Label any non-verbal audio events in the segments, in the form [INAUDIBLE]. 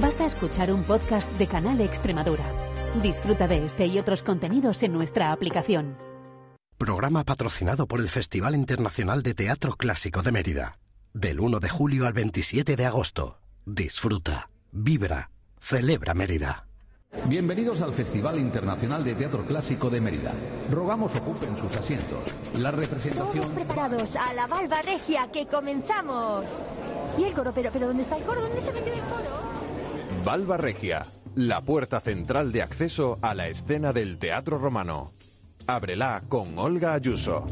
Vas a escuchar un podcast de Canal Extremadura. Disfruta de este y otros contenidos en nuestra aplicación. Programa patrocinado por el Festival Internacional de Teatro Clásico de Mérida. Del 1 de julio al 27 de agosto. Disfruta, vibra, celebra Mérida. Bienvenidos al Festival Internacional de Teatro Clásico de Mérida. Rogamos ocupen sus asientos. La representación... Todos preparados a la Valva Regia, que comenzamos. ¿Y el coro? ¿Pero, pero dónde está el coro? ¿Dónde se metió el coro? Valva Regia, la puerta central de acceso a la escena del teatro romano. Ábrela con Olga Ayuso.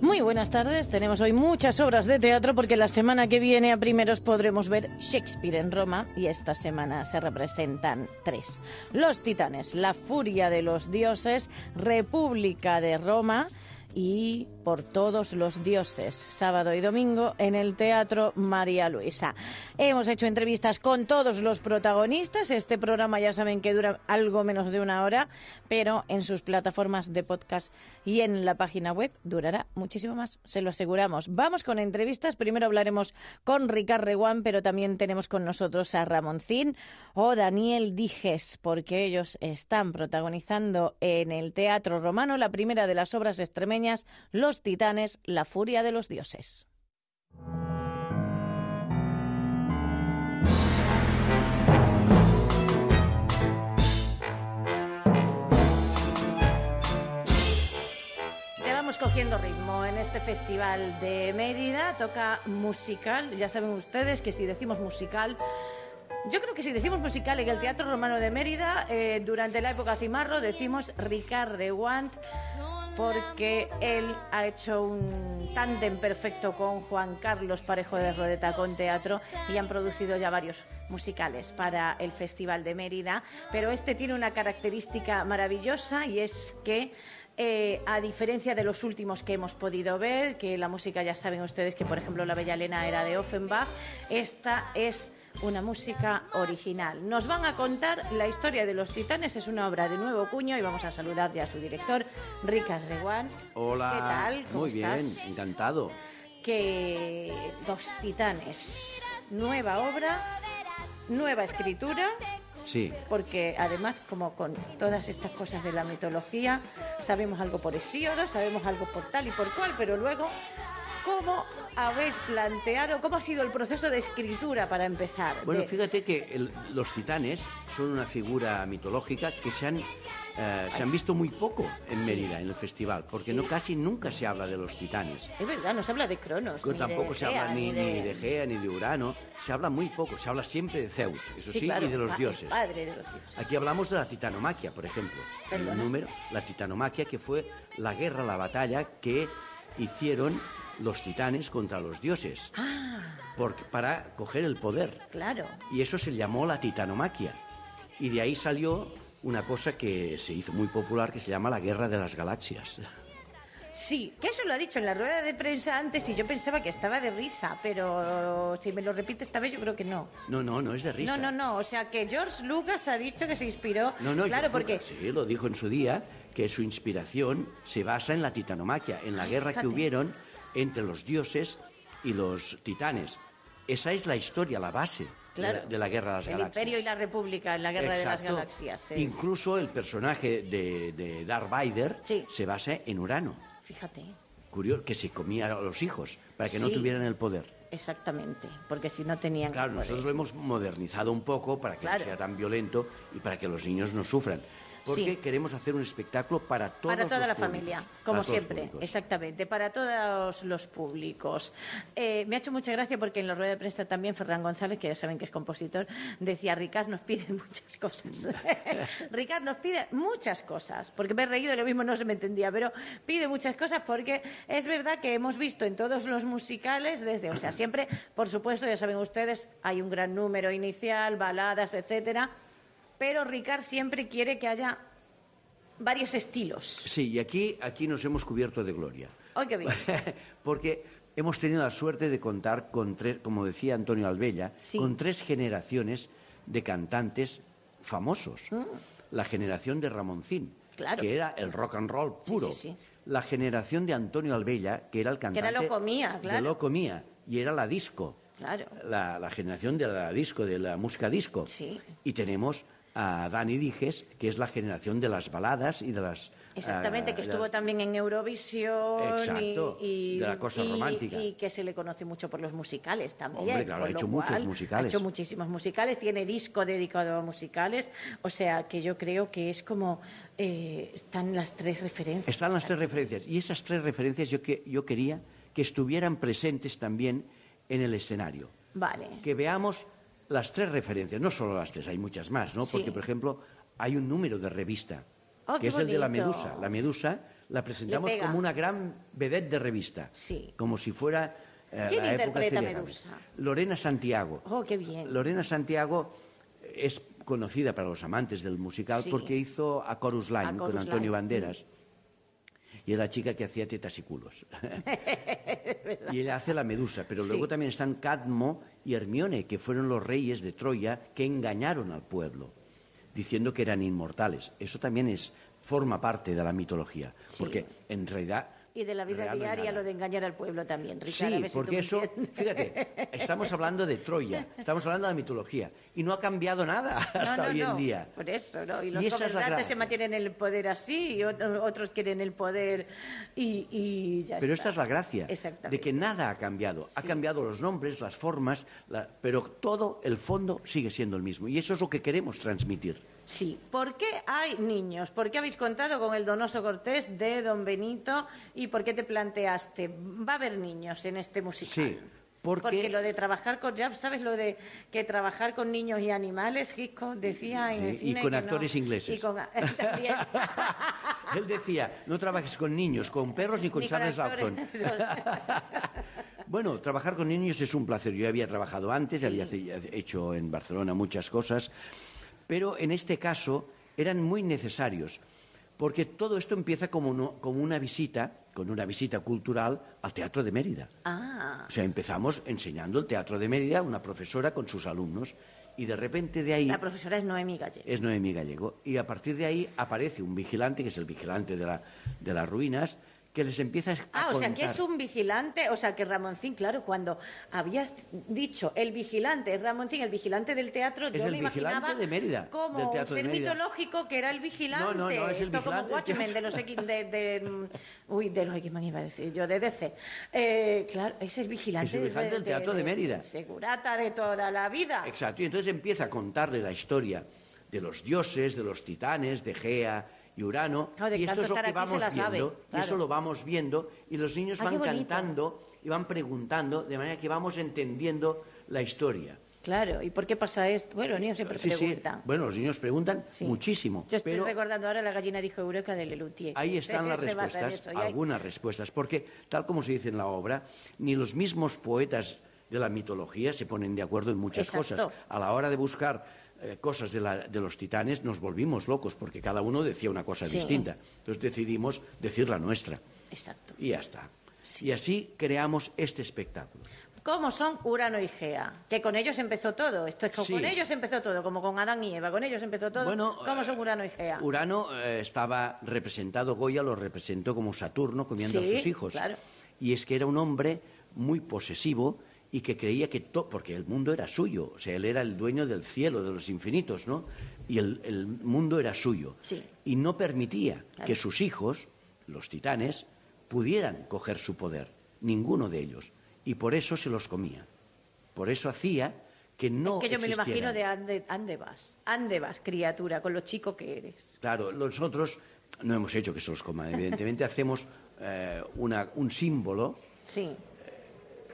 Muy buenas tardes. Tenemos hoy muchas obras de teatro porque la semana que viene a primeros podremos ver Shakespeare en Roma y esta semana se representan tres. Los Titanes, La Furia de los Dioses, República de Roma y por todos los dioses, sábado y domingo en el Teatro María Luisa. Hemos hecho entrevistas con todos los protagonistas. Este programa ya saben que dura algo menos de una hora, pero en sus plataformas de podcast y en la página web durará muchísimo más, se lo aseguramos. Vamos con entrevistas. Primero hablaremos con Ricard Reguán, pero también tenemos con nosotros a Ramoncín o Daniel Dijes, porque ellos están protagonizando en el Teatro Romano la primera de las obras extremeñas los Titanes, la furia de los dioses. Cogiendo ritmo en este festival de Mérida. Toca musical. Ya saben ustedes que si decimos musical yo creo que si decimos musical en el Teatro Romano de Mérida, eh, durante la época Cimarro, decimos Ricard de Want, porque él ha hecho un tándem perfecto con Juan Carlos Parejo de Rodeta con teatro y han producido ya varios musicales para el Festival de Mérida. Pero este tiene una característica maravillosa y es que eh, a diferencia de los últimos que hemos podido ver, que la música ya saben ustedes que, por ejemplo, La Bella Elena era de Offenbach, esta es una música original. Nos van a contar la historia de los titanes, es una obra de nuevo cuño y vamos a saludar ya a su director, Ricard Reguán. Hola. ¿Qué tal? ¿Cómo Muy bien, estás? encantado. Que Los Titanes, nueva obra, nueva escritura, Sí. porque además, como con todas estas cosas de la mitología, sabemos algo por Hesíodo, sabemos algo por tal y por cual, pero luego, ¿cómo habéis planteado, cómo ha sido el proceso de escritura para empezar? Bueno, De- fíjate que el- los titanes son una figura mitológica que se han, eh, se han visto muy poco en Mérida, en el festival, porque no casi nunca se habla de los titanes. Es verdad, no se habla de Cronos. Ni tampoco de se Gea, habla ni, ni de Gea ni de Urano, se habla muy poco, se habla siempre de Zeus, eso sí, claro, y de los dioses. Padre de los dioses. Aquí hablamos de la titanomaquia, por ejemplo. En Perdona. el número, la titanomaquia, que fue la guerra, la batalla que hicieron los titanes contra los dioses. Porque, para coger el poder. Ah, Claro. Y eso se llamó la titanomaquia. Y de ahí salió una cosa que se hizo muy popular que se llama la guerra de las galaxias. Sí, que eso lo ha dicho en la rueda de prensa antes y yo pensaba que estaba de risa, pero si me lo repite esta vez yo creo que no. No, no, no es de risa. No, no, no, o sea que George Lucas ha dicho que se inspiró. No, no, claro, George porque Lucas, sí, lo dijo en su día, que su inspiración se basa en la titanomaquia, en la Ay, guerra que hubieron entre los dioses y los titanes. Esa es la historia, la base Claro. de, la, de la guerra de las el galaxias. Imperio y la República en la Guerra de las. Galaxias. es- Incluso el personaje de, de Darth Vader Sí. se basa en Urano, Fíjate, curioso, que se comía a los hijos para que no tuvieran el poder. exactamente, porque si no tenían... Claro, nosotros lo hemos modernizado un poco para que Claro. no sea tan violento y para que los niños no sufran. Porque Sí. queremos hacer un espectáculo para todos Para toda los la públicos, familia, como siempre, exactamente, para todos los públicos. Eh, me ha hecho mucha gracia porque en la rueda de prensa también Ferran González, que ya saben que es compositor, decía, Ricard nos pide muchas cosas. [LAUGHS] Ricard nos pide muchas cosas, porque me he reído lo mismo no se me entendía, pero pide muchas cosas porque es verdad que hemos visto en todos los musicales, desde, o sea, siempre, por supuesto, ya saben ustedes, hay un gran número inicial, baladas, etcétera, pero Ricard siempre quiere que haya varios estilos. Sí, y aquí, aquí nos hemos cubierto de gloria. ¡Ay, qué bien! [LAUGHS] Porque hemos tenido la suerte de contar con tres, como decía Antonio Albella, Sí. con tres generaciones de cantantes famosos. La generación de Ramoncín, Mm. Claro. que era el rock and roll puro. sí, sí. La generación de Antonio Albella, que era el cantante era Locomía, de claro. Locomía, y era la disco. Claro. La, la generación de la disco, de la música disco. Sí. Y tenemos a Dani Dijes, que es la generación de las baladas y de las... Exactamente, ah, que estuvo también en Eurovisión Exacto, y, y- de la cosa y- romántica. y que se le conoce mucho por los musicales también. Hombre, claro, ha hecho muchos musicales. Ha hecho muchísimos musicales, tiene disco dedicado a musicales, o sea que yo creo que es como eh, están las tres referencias. Están las tres referencias. Y esas tres referencias yo, que, yo quería que estuvieran presentes también en el escenario. Vale. Que veamos las tres referencias, no solo las tres, hay muchas más, ¿no? Sí. Porque, por ejemplo, hay un número de revista, Oh, que es el de la. Medusa. La Medusa la presentamos como una gran vedette de revista. Sí. Como si fuera eh, ¿Quién la época Medusa? Lorena Santiago. Oh, qué bien. Lorena Santiago es conocida para los amantes del musical Sí. porque hizo a Chorus Line A con Antonio Line. Banderas. Y es la chica que hacía tetas [LAUGHS] [LAUGHS] y culos. y ella hace la medusa. Pero Sí. luego también están Cadmo y Hermione, que fueron los reyes de Troya que engañaron al pueblo, diciendo que eran inmortales. Eso también es, forma parte de la mitología. Sí. Porque en realidad. Y de la vida real diaria lo de engañar al pueblo también, Sí, Ricardo. a ver si tú porque me eso, fíjate, estamos hablando de Troya, estamos hablando de la mitología, y no ha cambiado nada hasta No, no, hoy en no, día. Por eso, ¿no? Y los Y gobernantes se mantienen en el poder así y ot- otros quieren el poder y, y ya Pero está. esta es la gracia, de que nada ha cambiado. Ha Sí. cambiado los nombres, las formas, la- pero todo el fondo sigue siendo el mismo. Y eso es lo que queremos transmitir. Sí. ¿Por qué hay niños? ¿Por qué habéis contado con el donoso Cortés de Don Benito? ¿Y por qué te planteaste? Va a haber niños en este musical. Sí, porque- lo de trabajar con, ya sabes lo de que trabajar con niños y animales, Hitchcock decía en el y cine con que no. actores ingleses. Y con [LAUGHS] también. [LAUGHS] Él decía, no trabajes con niños, con perros ni con Ni Charles. Lawton. [LAUGHS] bueno, trabajar con niños es un placer. Yo había trabajado antes, había hecho en Barcelona muchas cosas, pero en este caso eran muy necesarios, porque todo esto empieza como, uno- como una visita, con una visita cultural al Teatro de Mérida. Ah, O sea, empezamos enseñando el Teatro de Mérida, una profesora con sus alumnos, y de repente de ahí... la profesora es Noemí Gallego. Es Noemí Gallego. Y a partir de ahí aparece un vigilante, que es el vigilante de, la- de las ruinas, que les empieza a Ah, o sea, que es un vigilante, o sea, que Ramoncín, claro, cuando habías dicho el vigilante es Ramoncín, el vigilante del teatro, Es yo vigilante imaginaba de Mérida, como del un Teatro de ser mitológico que era el vigilante. No, no, no, es el Esto como vigilante del Watchmen de los [LAUGHS] X, de, de- uy, de los X-Men iba a decir yo, de DC. Eh, claro, es el vigilante, Es el vigilante del Teatro de Mérida. Segurata de toda la vida. Exacto. Y entonces empieza a contarle la historia de los dioses, de los titanes, de Gea y Urano. Claro, y esto es lo que vamos sabe, viendo. Y claro. eso lo vamos viendo. Y los niños Ah, van cantando y van preguntando, de manera que vamos entendiendo la historia. Claro, ¿y por qué pasa esto? Bueno, los niños siempre Sí, sí. preguntan. Bueno, los niños preguntan Sí. muchísimo. Yo estoy pero recordando ahora la gallina dijo Eureka de Lelutier. Ahí están las respuestas, algunas respuestas, porque tal como se dice en la obra, ni los mismos poetas de la mitología se ponen de acuerdo en muchas Exacto. cosas. A la hora de buscar eh, cosas de, la- de los titanes nos volvimos locos, porque cada uno decía una cosa Sí. distinta. Entonces decidimos decir la nuestra. Exacto. Y ya está. Y así creamos este espectáculo. ¿Cómo son Urano y Gea? Que con ellos empezó todo. Esto es que Sí. con ellos empezó todo, como con Adán y Eva. Con ellos empezó todo. Bueno, ¿Cómo eh, son Urano y Gea? Urano eh, estaba representado, Goya lo representó como Saturno comiendo a sus hijos. claro. Y es que era un hombre muy posesivo y que creía que todo, porque el mundo era suyo, o sea, él era el dueño del cielo, de los infinitos, ¿no? Y el, el mundo era suyo. Sí. Y no permitía Claro. que sus hijos, los titanes, pudieran coger su poder, ninguno de ellos. Y por eso se los comía. Por eso hacía que no es que yo me lo imagino de ande, ande vas. Ande vas, criatura, con lo chico que eres. Claro, nosotros no hemos hecho que se los coman, evidentemente [LAUGHS] hacemos eh, una- un símbolo Sí.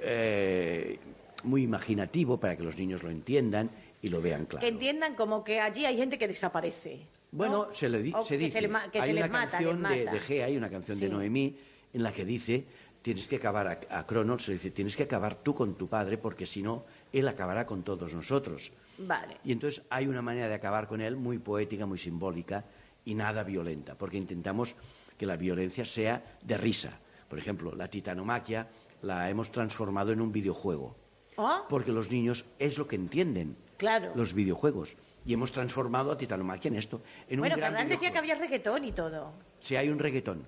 Eh, muy imaginativo para que los niños lo entiendan y lo vean claro. Que entiendan como que allí hay gente que desaparece. ¿no? Bueno, se, le di- O se que dice, le que hay se una les mata, canción les de, mata. de Gea, hay una canción de. Noemí en la que dice, tienes que acabar a, a Cronos, le dice, tienes que acabar tú con tu padre porque si no, él acabará con todos nosotros. Vale. Y entonces hay una manera de acabar con él muy poética, muy simbólica y nada violenta, porque intentamos que la violencia sea de risa. Por ejemplo, la titanomaquia la hemos transformado en un videojuego, ¿Oh? porque los niños es lo que entienden, Claro. los videojuegos. Y hemos transformado a titanomaquia en esto, en bueno, un gran Fernández decía que había reggaetón y todo. Si hay un reggaetón.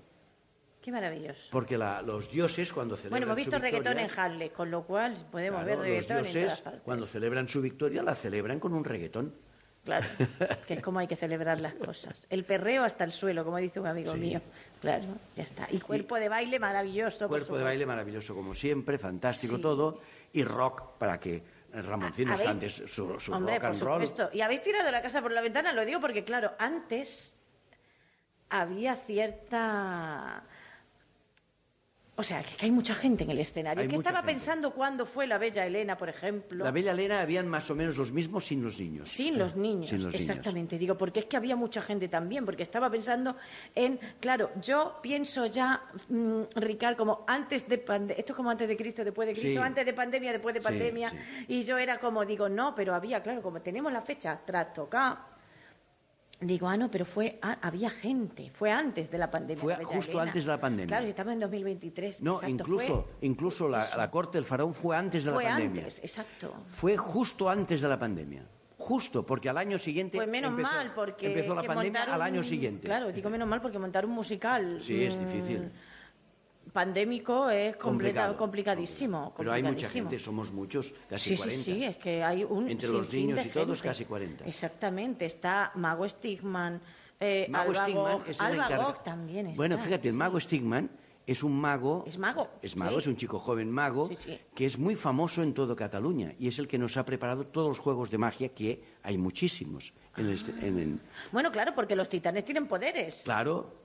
Qué maravilloso. Porque la- los dioses cuando celebran Bueno, hemos visto su reggaetón en Halle, con lo cual podemos claro, ver los reggaetón en dioses todas partes. cuando celebran su victoria la celebran con un reggaetón. Claro, que es como hay que celebrar las cosas. El perreo hasta el suelo, como dice un amigo Sí. mío. Claro, ya está. Y cuerpo de baile maravilloso. por Cuerpo de baile maravilloso como siempre, fantástico Sí. todo. Y rock para que ¿Habéis- cante su, su Hombre, rock por and roll. supuesto. Y habéis tirado la casa por la ventana, lo digo porque, claro, antes había cierta... O sea, que hay mucha gente en el escenario. Hay ¿Qué estaba gente. pensando cuando fue la Bella Elena, por ejemplo? La Bella Elena habían más o menos los mismos sin los niños. Sin los niños, Sin los niños. exactamente. Digo, porque es que había mucha gente también, porque estaba pensando en, claro, yo pienso ya, mm, Ricard, como antes de pandemia, esto es como antes de Cristo, después de Cristo, Sí. antes de pandemia, después de pandemia, sí. y yo era como, digo, no, pero había, claro, como tenemos la fecha tras tocar, digo, ah, no, pero fue, ah, había gente, fue antes de la pandemia. Fue justo Elena. antes de la pandemia. Claro, y estamos en 2023. No, exacto, incluso, fue- incluso la, la corte del faraón fue antes de fue la pandemia. antes, exacto. Fue justo antes de la pandemia. Justo, porque al año siguiente. Pues menos empezó, mal, porque Empezó la pandemia montar al año un- siguiente. Claro, digo menos mal porque montar un musical Sí, es mm, difícil. Pandémico es Complicado. complicadísimo. Pero hay mucha complicadísimo. gente, somos muchos, casi sí, 40. sí, sí, es que hay un Entre los niños y todos, gente. casi 40. Exactamente, está Mago Stigman, eh, Mago Alba Stigman Gog- es el Alba encarga- Gog también está. Bueno, fíjate, el sí. mago Stigman es un mago. Es mago, Es mago, sí. es un chico joven mago sí. que es muy famoso en todo Cataluña y es el que nos ha preparado todos los juegos de magia que hay muchísimos. En el- en el- Bueno, claro, porque los titanes tienen poderes. claro,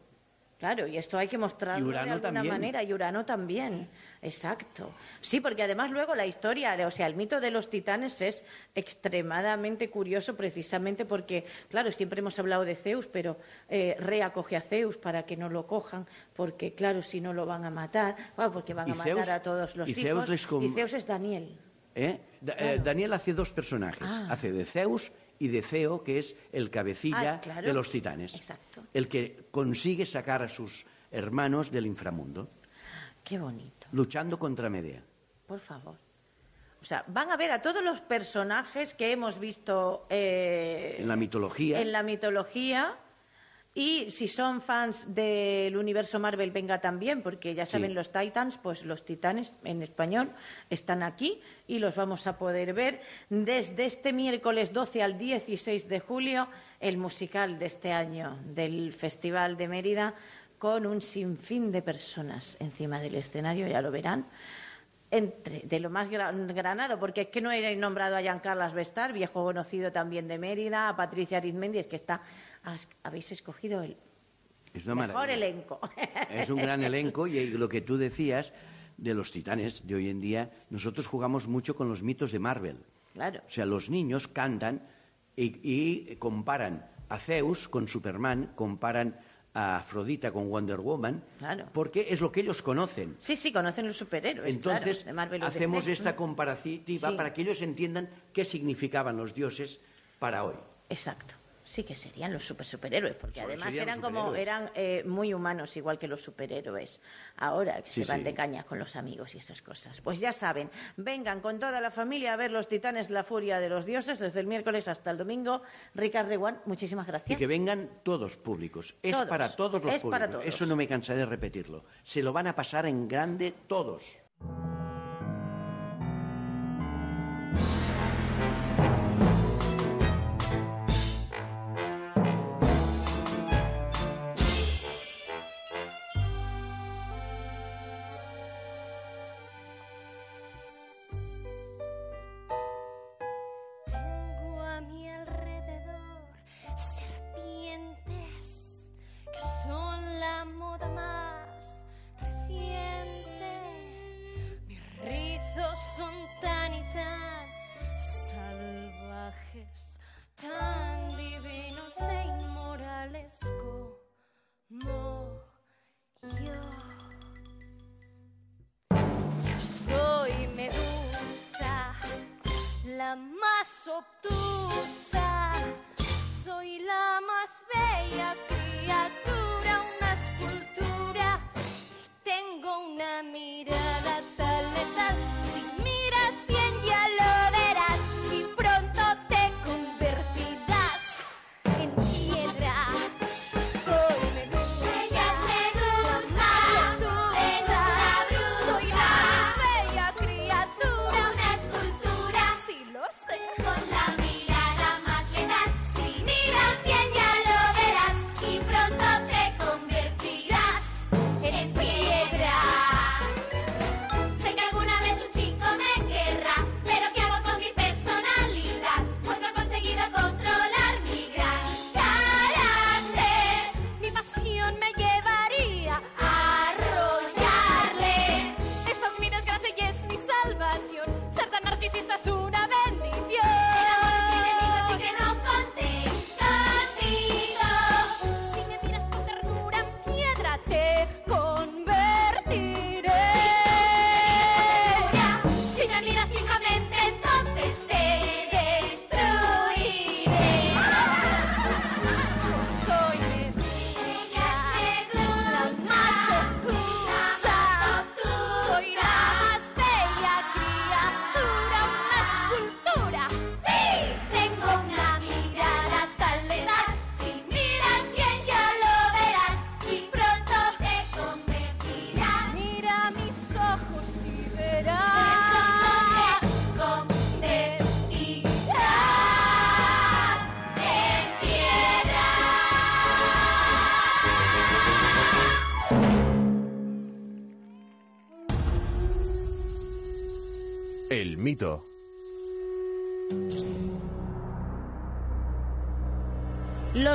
Claro, y esto hay que mostrarlo de alguna también. manera, y Urano también, exacto. Sí, porque además luego la historia, o sea, el mito de los titanes es extremadamente curioso precisamente porque, claro, siempre hemos hablado de Zeus, pero eh, Rea coge a Zeus para que no lo cojan, porque, claro, si no lo van a matar, bueno, porque van a matar Zeus- a todos los y hijos. Zeus Y Zeus es Daniel. ¿eh? Da- eh, Daniel hace dos personajes. Ah. Hace de Zeus y de Ceo, que es el cabecilla Ah, claro. de los titanes. Exacto. El que consigue sacar a sus hermanos del inframundo, Qué bonito, luchando contra Medea. por favor. O sea, van a ver a todos los personajes que hemos visto eh, En la mitología. en la mitología. Y si son fans del universo Marvel, venga también, porque ya saben Sí. los Titans, pues los Titanes en español están aquí y los vamos a poder ver desde este miércoles 12 al 16 de julio, el musical de este año del Festival de Mérida, con un sinfín de personas encima del escenario, ya lo verán entre de lo más gra- granado, porque es que no he nombrado a Giancarlas Bestar, viejo conocido también de Mérida, a Patricia Arizmendi, es que está, has- habéis escogido el Es mejor maravilla. elenco. Es un gran elenco y lo que tú decías de los titanes de hoy en día, nosotros jugamos mucho con los mitos de Marvel. Claro. O sea, los niños cantan y, y comparan a Zeus con Superman, comparan a Afrodita con Wonder Woman, Claro. porque es lo que ellos conocen. Sí, sí, conocen los superhéroes. Entonces, claro, de hacemos esta comparativa Sí. para que ellos entiendan qué significaban los dioses para hoy. Exacto. Sí que serían los super superhéroes, porque Solo además eran como eran eh, muy humanos, igual que los superhéroes. Ahora que Sí, se van sí. de caña con los amigos y esas cosas. Pues ya saben, vengan con toda la familia a ver los Titanes, la furia de los dioses, desde el miércoles hasta el domingo. Ricardo Reguán, muchísimas Y gracias. que vengan todos públicos. Es Todos. para todos los Es para públicos. todos. Eso no me cansaré de repetirlo. Se lo van a pasar en grande todos.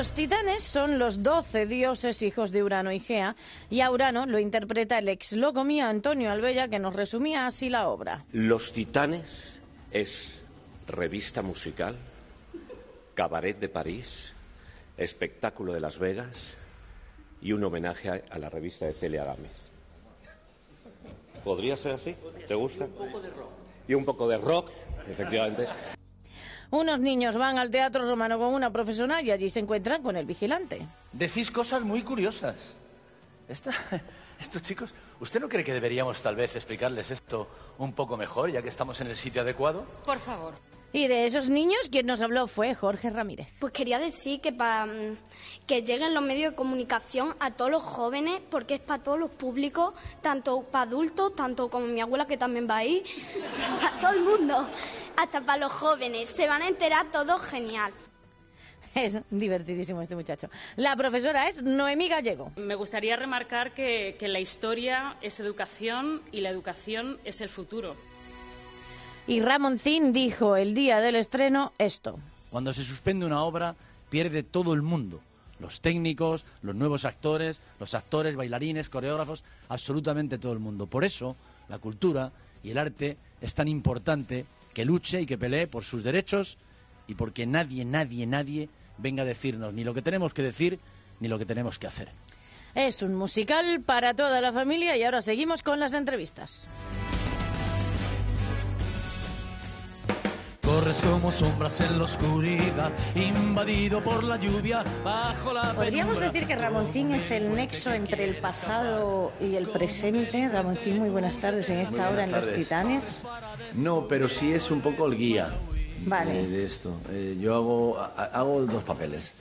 Los titanes son los doce dioses hijos de Urano y Gea, y a Urano lo interpreta el ex locomía Antonio Albella, que nos resumía así la obra. Los Titanes es revista musical, cabaret de París, espectáculo de Las Vegas y un homenaje a, a la revista de Celia Gámez. ¿Podría ser así? ¿Te gusta? Y un poco de rock, efectivamente. Unos niños van al teatro romano con una profesora y allí se encuentran con el vigilante. Decís cosas muy curiosas. Esta- [LAUGHS] estos chicos, ¿usted no cree que deberíamos tal vez explicarles esto un poco mejor, ya que estamos en el sitio adecuado? Por favor. Y de esos niños, quien nos habló fue Jorge Ramírez. Pues quería decir que para que lleguen los medios de comunicación a todos los jóvenes, porque es para todos los públicos, tanto para adultos, tanto como mi abuela que también va ahí, [LAUGHS] para todo el mundo, hasta para los jóvenes. Se van a enterar todo genial. Es divertidísimo este muchacho. La profesora es Noemí Gallego. Me gustaría remarcar que, que la historia es educación y la educación es el futuro. Y Ramoncín dijo el día del estreno esto. Cuando se suspende una obra, pierde todo el mundo. Los técnicos, los nuevos actores, los actores, bailarines, coreógrafos, absolutamente todo el mundo. Por eso, la cultura y el arte es tan importante que luche y que pelee por sus derechos y porque nadie, nadie, nadie venga a decirnos ni lo que tenemos que decir ni lo que tenemos que hacer. Es un musical para toda la familia y ahora seguimos con las entrevistas. Corres como sombras en la oscuridad, invadido por la lluvia, bajo la Podríamos penumbra. decir que Ramoncín es el nexo entre el pasado y el presente. Ramoncín, muy buenas tardes en esta hora en Los tardes. Titanes. No, pero sí es un poco el guía Vale. eh, de esto. Eh, yo hago, ha- hago dos papeles.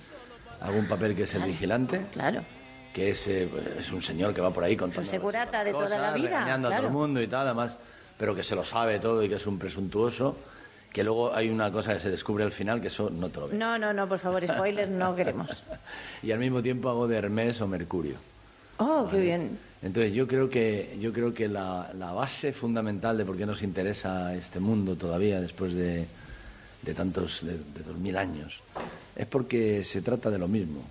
Hago un papel que es el vigilante. Claro. Que es, eh, es un señor que va por ahí contando Pues segurata de toda la cosas, vida. regañando a claro. todo el mundo y tal, además, pero que se lo sabe todo y que es un presuntuoso. Que luego hay una cosa que se descubre al final que eso no te lo ves. No, no, no, por favor, spoilers no [LAUGHS] queremos. Y al mismo tiempo hago de Hermes o Mercurio. Oh, qué bien. Entonces yo creo que yo creo que la, la base fundamental de por qué nos interesa este mundo todavía después de, de tantos de, de dos mil años es porque se trata de lo mismo.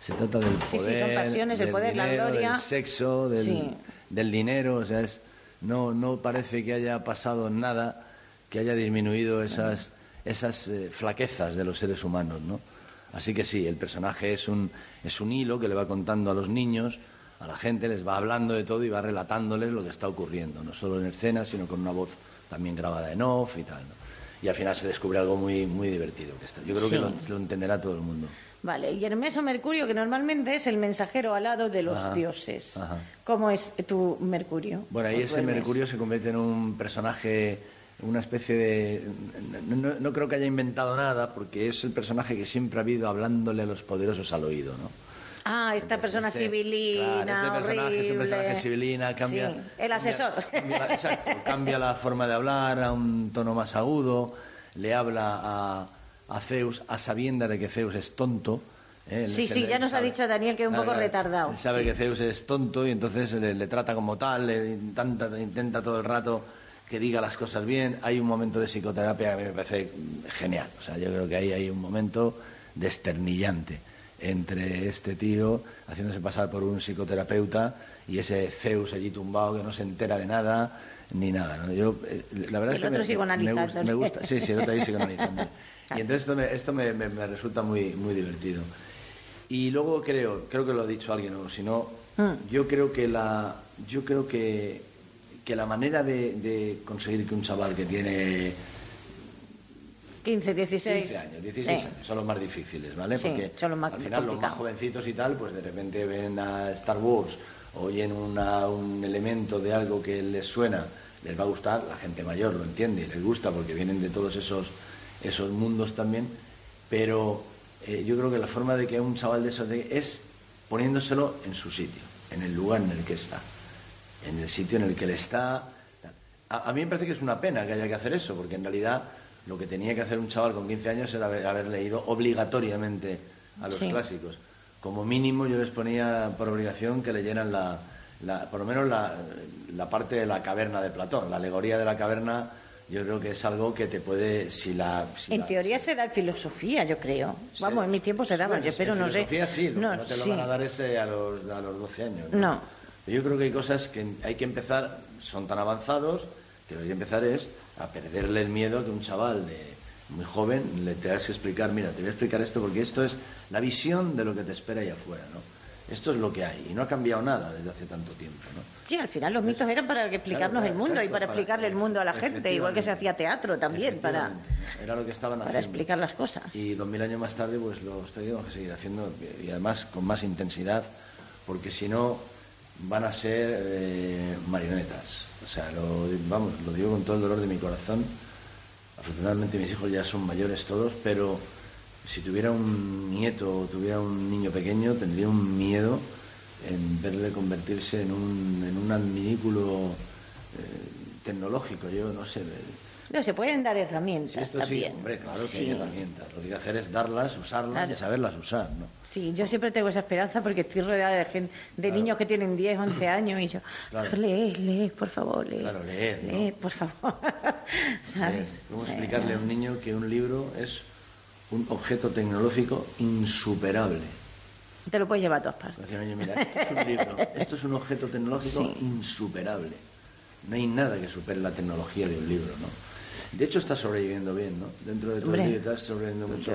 Se trata del sí, poder, son pasiones, el del poder, la dinero, gloria. del sexo, del, Sí. del dinero. O sea, es, no no parece que haya pasado nada que haya disminuido esas esas eh, flaquezas de los seres humanos, ¿no? Así que sí, el personaje es un, es un hilo que le va contando a los niños, a la gente, les va hablando de todo y va relatándoles lo que está ocurriendo, no solo en escena, sino con una voz también grabada en off y tal. ¿no? Y al final se descubre algo muy, muy divertido. Que está. Yo creo Sí. que lo, lo entenderá todo el mundo. Vale, y Hermes o Mercurio, que normalmente es el mensajero alado de los Ajá, dioses. ajá. ¿Cómo es tu Mercurio? Bueno, ahí ese. Mercurio se convierte en un personaje, una especie de... No, no- no creo que haya inventado nada, porque es el personaje que siempre ha habido hablándole a los poderosos al oído, ¿no? Ah, esta persona este- sibilina, claro, este personaje es un personaje sibilina, cambia- Sí, el asesor. Cambia la, exacto, cambia la forma de hablar a un tono más agudo, le habla a, a Zeus a sabiendas de que Zeus es tonto. ¿eh? Sí, sí, ya nos ha sabe- dicho Daniel que es un Claro, poco claro. retardado. Él sabe Sí. que Zeus es tonto y entonces le, le trata como tal, le intenta, intenta todo el rato que diga las cosas bien. Hay un momento de psicoterapia que a mí me parece genial. O sea, yo creo que ahí hay un momento desternillante entre este tío haciéndose pasar por un psicoterapeuta y ese Zeus allí tumbado que no se entera de nada ni nada. ¿no? Yo, eh, la verdad El es que otro me, gusta, me gusta. Sí, sí, el otro ahí psicoanalizando. [LAUGHS] Y entonces esto me, esto me, me- me resulta muy, muy divertido. Y luego creo, creo que lo ha dicho alguien, o si no, Mm. yo creo que la, yo creo que, que la manera de, de conseguir que un chaval que tiene 15, 16. 15 años, 16 Sí. años, son los más difíciles, ¿vale? Sí, Porque son los más al final los más jovencitos y tal, pues de repente ven a Star Wars, oyen una- un elemento de algo que les suena, les va a gustar, la gente mayor lo entiende y les gusta porque vienen de todos esos, esos mundos también, pero eh, yo creo que la forma de que un chaval de esos de- es poniéndoselo en su sitio, en el lugar en el que está, en el sitio en el que él está. A, a mí me parece que es una pena que haya que hacer eso, porque en realidad lo que tenía que hacer un chaval con 15 años era haber, haber leído obligatoriamente a los Sí. clásicos. Como mínimo yo les ponía por obligación que leyeran la, la- por lo menos la, la parte de la caverna de Platón, la alegoría de la caverna yo creo que es algo que te puede, si la... si En la- teoría se da en filosofía, yo creo. Vamos, en mi tiempo se daba, Bueno, yo, pero en no sé. filosofía sí, no te lo sí. van a dar es eh, a los, a los 12 años. No. Yo creo que hay cosas que hay que empezar, son tan avanzados, que lo que hay que empezar es a perderle el miedo que un chaval de muy joven le tengas que explicar, mira, te voy a explicar esto porque esto es la visión de lo que te espera ahí afuera, ¿no? Esto es lo que hay y no ha cambiado nada desde hace tanto tiempo, ¿no? Sí, al final los mitos eran para explicarnos Claro, el mundo y para para- explicarle el mundo a la gente, igual que se hacía teatro también, para, Era lo que estaban para haciendo. explicar las cosas. Y dos mil años más tarde, pues lo tenemos que seguir haciendo y además con más intensidad, porque si no van a ser eh, marionetas. O sea, lo, vamos, lo digo con todo el dolor de mi corazón. Afortunadamente mis hijos ya son mayores todos, pero si tuviera un nieto o tuviera un niño pequeño, tendría un miedo en verle convertirse en un, en adminículo eh, tecnológico. Yo no sé. No, se pueden dar herramientas Esto sí, también. hombre, claro que Sí. hay herramientas. Lo que hay que hacer es darlas, usarlas Claro. y saberlas usar, ¿no? Sí, yo siempre tengo esa esperanza porque estoy rodeada de, gente, de niños que tienen 10, 11 años y yo, Claro. lee, lee, por favor, lee. Claro, leer, ¿no? Lee, por favor. [LAUGHS] ¿Sabes? Sí. explicarle a un niño que un libro es un objeto tecnológico insuperable. Te lo puedes llevar a todas partes. Niño, mira, esto es un libro, [LAUGHS] esto es un objeto tecnológico Sí. insuperable. No hay nada que supere la tecnología de un libro, ¿no? De hecho está sobreviviendo bien, ¿no? Dentro de todo el está sobreviviendo mucho.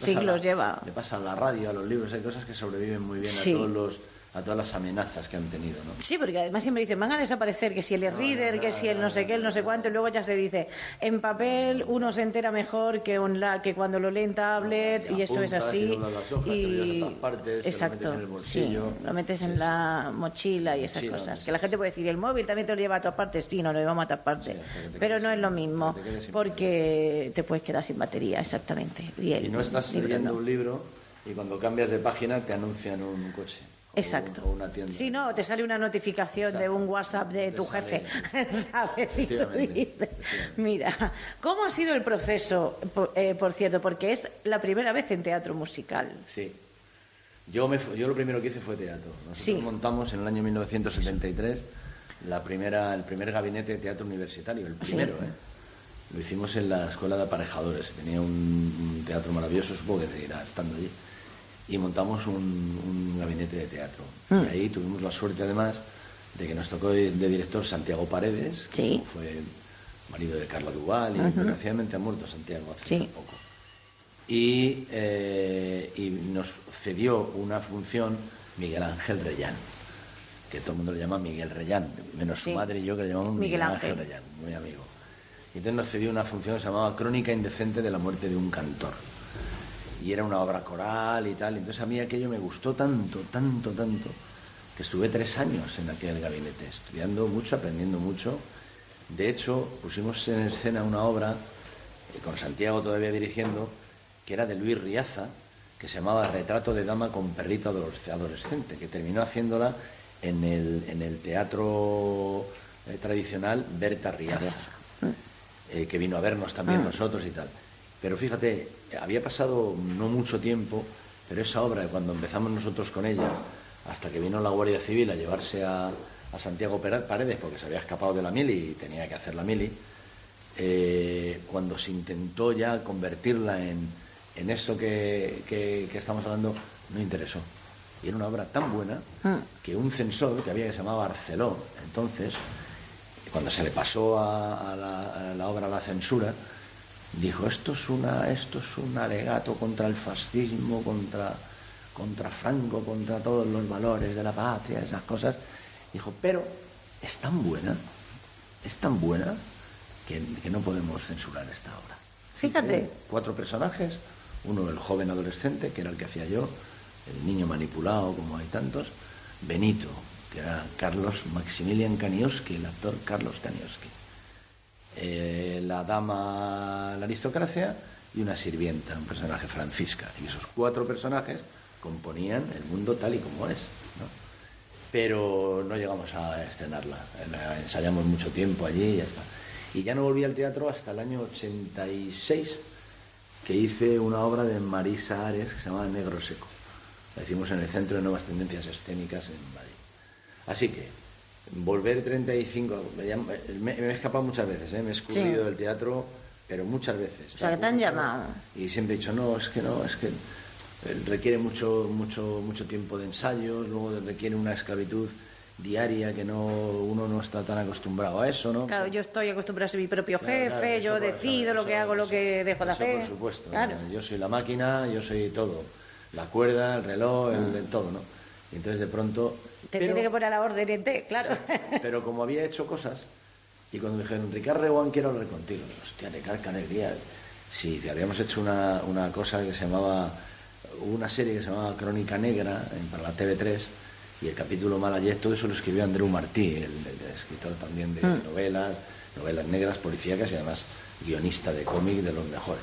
Siglos lleva. Le pasa a la radio, a los libros, hay cosas que sobreviven muy bien Sí. a todos los a todas las amenazas que han tenido, ¿no? Sí, porque además siempre dicen, van a desaparecer, que si el reader, que si el no sé qué, el no sé cuánto, y luego ya se dice, en papel uno se entera mejor que, onla- que cuando lo lee en tablet, y, eso es y así. las hojas, te lo llevas a todas partes, te lo Exacto, metes en el sí, bolsillo. lo metes en la mochila y esas cosas. Que la gente puede decir, el móvil también te lo lleva a todas partes, sí, no lo llevamos a todas partes. Pero no es lo mismo, te porque te puedes quedar sin batería, exactamente. Y, el Y no estás leyendo un libro y cuando cambias de página te anuncian un coche. Exacto. o una tienda. Si no, te sale una notificación de un WhatsApp de tu jefe, [LAUGHS] ¿sabes? Y tú dices, mira, ¿cómo ha sido el proceso, por, eh, por cierto? Porque es la primera vez en teatro musical. Sí. Yo, me, yo lo primero que hice fue teatro. Nosotros Sí. montamos en el año 1973 la primera, el primer gabinete de teatro universitario, el primero, ¿eh? Lo hicimos en la Escuela de Aparejadores. Tenía un, un teatro maravilloso, supongo que seguirá estando allí. Y montamos un, un gabinete de teatro. Mm. Y ahí tuvimos la suerte, además, de que nos tocó de, director Santiago Paredes, que fue marido de Carla Duval, y desgraciadamente ha muerto Santiago hace Sí. poco y, eh, y nos cedió una función Miguel Ángel Reyán, que todo el mundo le llama Miguel Reyán, menos Sí. su madre y yo que le llamamos Miguel, Miguel Ángel. Ángel. Reyán, muy amigo. Y entonces nos cedió una función que se llamaba Crónica Indecente de la muerte de un cantor. Y era una obra coral y tal. Entonces a mí aquello me gustó tanto, tanto, tanto, que estuve tres años en aquel gabinete, estudiando mucho, aprendiendo mucho. De hecho, pusimos en escena una obra, eh, con Santiago todavía dirigiendo, que era de Luis Riaza, que se llamaba Retrato de Dama con Perrito adoles- Adolescente, que terminó haciéndola en el, en el teatro eh, tradicional Berta Riaza, eh, que vino a vernos también Ah. nosotros y tal. Pero fíjate, había pasado no mucho tiempo, pero esa obra, cuando empezamos nosotros con ella, hasta que vino la Guardia Civil a llevarse a, a Santiago Paredes, porque se había escapado de la mili y tenía que hacer la mili, eh, cuando se intentó ya convertirla en, en eso que, que- que estamos hablando, no interesó. Y era una obra tan buena que un censor que había que se llamaba Arceló, entonces, cuando se le pasó a, a la, a la obra la censura, dijo esto es una, esto es un alegato contra el fascismo, contra, contra Franco, contra todos los valores de la patria, esas cosas. Dijo, pero es tan buena, es tan buena que, que no podemos censurar esta obra. Fíjate. Cuatro personajes, uno el joven adolescente, que era el que hacía yo, el niño manipulado, como hay tantos, Benito, que era Carlos Maximilian Kaniowski, el actor Carlos Kaniowski, Eh, la dama, la aristocracia y una sirvienta, un personaje Francisca. Y esos cuatro personajes componían el mundo tal y como es. ¿no? Pero no llegamos a estrenarla, la ensayamos mucho tiempo allí y ya está. Y ya no volví al teatro hasta el año 86, que hice una obra de Marisa Ares que se llama Negro Seco. La hicimos en el Centro de Nuevas Tendencias Escénicas en Madrid. Así que volver 35, me, me- he escapado muchas veces, ¿eh? me he escurrido Sí. del teatro, pero muchas veces. O sea, que te han llamado. Y siempre he dicho, no, es que no, es que eh, requiere mucho, mucho, mucho tiempo de ensayos, luego requiere una esclavitud diaria que no uno no está tan acostumbrado a eso, ¿no? Claro, yo estoy acostumbrada a ser mi propio jefe, claro, eso yo decido lo que eso- hago, lo que dejo de Eso, hacer. por supuesto. Claro. Yo soy la máquina, yo soy todo. La cuerda, el reloj, el, el todo, ¿no? Y entonces de pronto... Te pero- tiene que poner a la orden en claro. pero como había hecho cosas, y cuando me dijeron, Ricardo Reguán, quiero hablar contigo. Hostia, Ricardo, qué alegría. Sí, habíamos hecho una, una cosa que se llamaba, una serie que se llamaba Crónica Negra en, para la TV3, y el capítulo Malayet, todo eso lo escribió Andreu Martí, el, el escritor también de Mm. novelas, novelas negras, policíacas y además guionista de cómic de los mejores.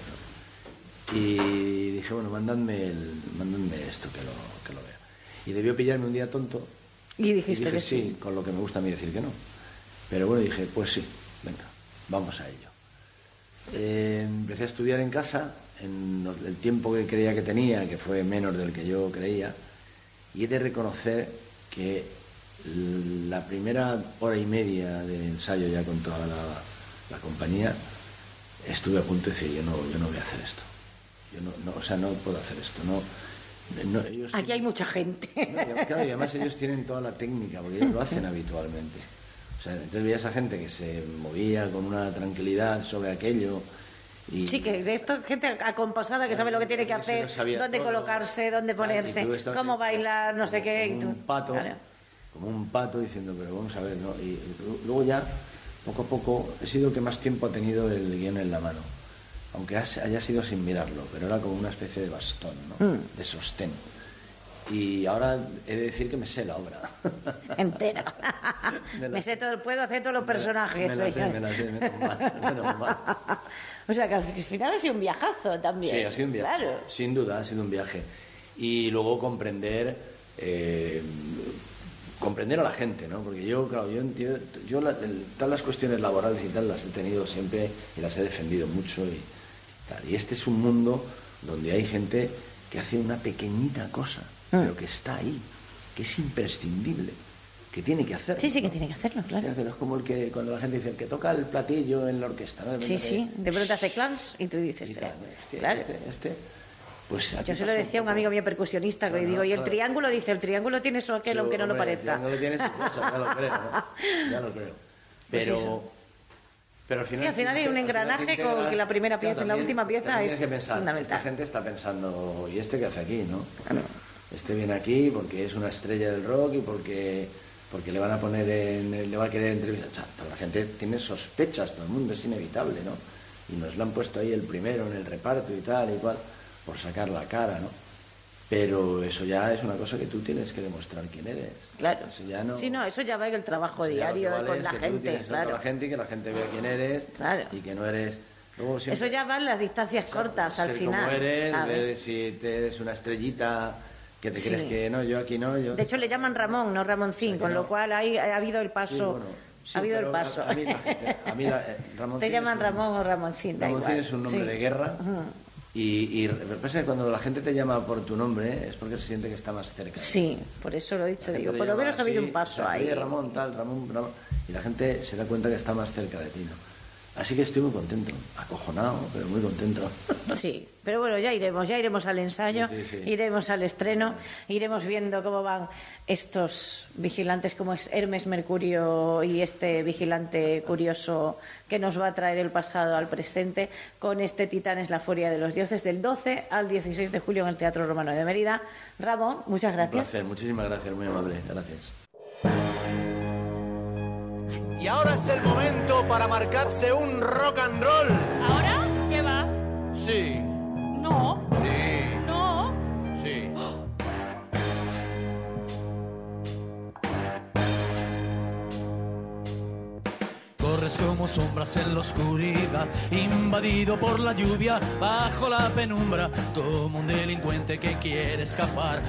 ¿no? Y dije, bueno, mandadme, el, mandadme esto que lo, que lo vea. Y debió pillarme un día tonto. Y dijiste dije que sí. con lo que me gusta a mí decir que no. Pero bueno, dije, pues sí, venga, vamos a ello. Eh, empecé a estudiar en casa, en el tiempo que creía que tenía, que fue menos del que yo creía, y he de reconocer que la primera hora y media de ensayo ya con toda la, la compañía, estuve a punto de decir, yo no, yo no voy a hacer esto. Yo no, no, o sea, no puedo hacer esto. No, no, ellos Aquí hay mucha gente. Claro, y además ellos tienen toda la técnica, porque ellos lo hacen [LAUGHS] habitualmente. O sea, entonces veía a esa gente que se movía con una tranquilidad sobre aquello. Y, Sí, que de esto, gente acompasada que sabe lo que tiene que hacer, dónde todo. colocarse, dónde ponerse, cómo bailar, no sé qué. y tú- un pato, Claro. como un pato diciendo, pero vamos a ver, ¿no? Y luego ya, poco a poco, he sido el que más tiempo ha tenido el guion en la mano. Aunque haya sido sin mirarlo, pero era como una especie de bastón, ¿no? Mm. De sostén. Y ahora he de decir que me sé la obra. [LAUGHS] Entera. [LAUGHS] Me me sé todo, puedo hacer todos los personajes. Me la sé, señor. me la sé, menos mal, menos mal. [LAUGHS] O sea, que al final ha sido un viajazo también. Sí, ha sido un viaje. Claro. Sin duda, ha sido un viaje. Y luego comprender, eh, comprender a la gente, ¿no? Porque yo, claro, yo entiendo, yo la- el- todas las cuestiones laborales y tal las he tenido siempre y las he defendido mucho y tal. Y este es un mundo donde hay gente que hace una pequeñita cosa, Mm. pero que está ahí, que es imprescindible, que tiene que hacerlo. Sí, sí, que tiene que hacerlo, claro. Es como el que cuando la gente dice el que toca el platillo en la orquesta, ¿no? Sí, sí, de pronto hace clams y tú dices, Hostia, claro. este, este, pues Yo se lo decía a un amigo mío percusionista, que le Claro, digo, y el claro. triángulo dice, el triángulo tiene eso aquel, Sí, aunque no lo parezca. Ya no tiene su cosa, ya lo creo, ¿no? ya lo creo. [LAUGHS] Pues Pero. Pero al final, Sí, al final hay un engranaje con que la primera pieza y la última pieza es que pensar, fundamental. Esta gente está pensando, ¿y este qué hace aquí, no? Este viene aquí porque es una estrella del rock y porque, porque le van a poner en, le va a querer entrevistar. O sea, toda la gente tiene sospechas, todo el mundo es inevitable, ¿no? Y nos lo han puesto ahí el primero en el reparto y tal y cual, por sacar la cara, ¿no? Pero eso ya es una cosa que tú tienes que demostrar quién eres. Claro. Eso ya no... Sí, no, eso ya va en el trabajo diario vale con la que gente, estar con claro. la gente y que la gente vea quién eres y que no eres... Luego siempre- Eso ya va en las distancias cortas al ser final. como eres, ¿sabes? ver si te eres una estrellita que te Sí. crees que no, yo aquí no, yo... De hecho, le llaman Ramón, no Ramoncín, con lo cual ahí ha habido el paso. Sí, bueno, sí, ha habido el paso. A, a mí la gente, a mí la, eh, [LAUGHS] Ramoncín Te llaman un- Ramón o Ramoncín, da Ramoncín igual. es un nombre de guerra Ujú. Y, y pasa que cuando la gente te llama por tu nombre es porque se siente que está más cerca. Sí, por eso lo he dicho, digo, por lo menos ha habido un paso o sea, ahí. Ramón, tal, Ramón, Ramón, y la gente se da cuenta que está más cerca de ti, ¿no? Así que estoy muy contento, acojonado, pero muy contento. [LAUGHS] Sí, pero bueno, ya iremos, ya iremos al ensayo, Sí, sí, sí. iremos al estreno, iremos viendo cómo van estos vigilantes, como es Hermes Mercurio y este vigilante curioso que nos va a traer el pasado al presente con este Titanes, la furia de los dioses, del 12 al 16 de julio en el Teatro Romano de Mérida. Ramón, muchas Un gracias. placer, muchísimas gracias, muy amable, gracias. Y ahora es el momento para marcarse un rock and roll. ¿Ahora? ¿Qué va? Sí, No, sí, no. sí. [GASPS] [GASPS] Como sombras en la oscuridad, invadido por la lluvia, bajo la penumbra, como un delincuente que quiere escapar.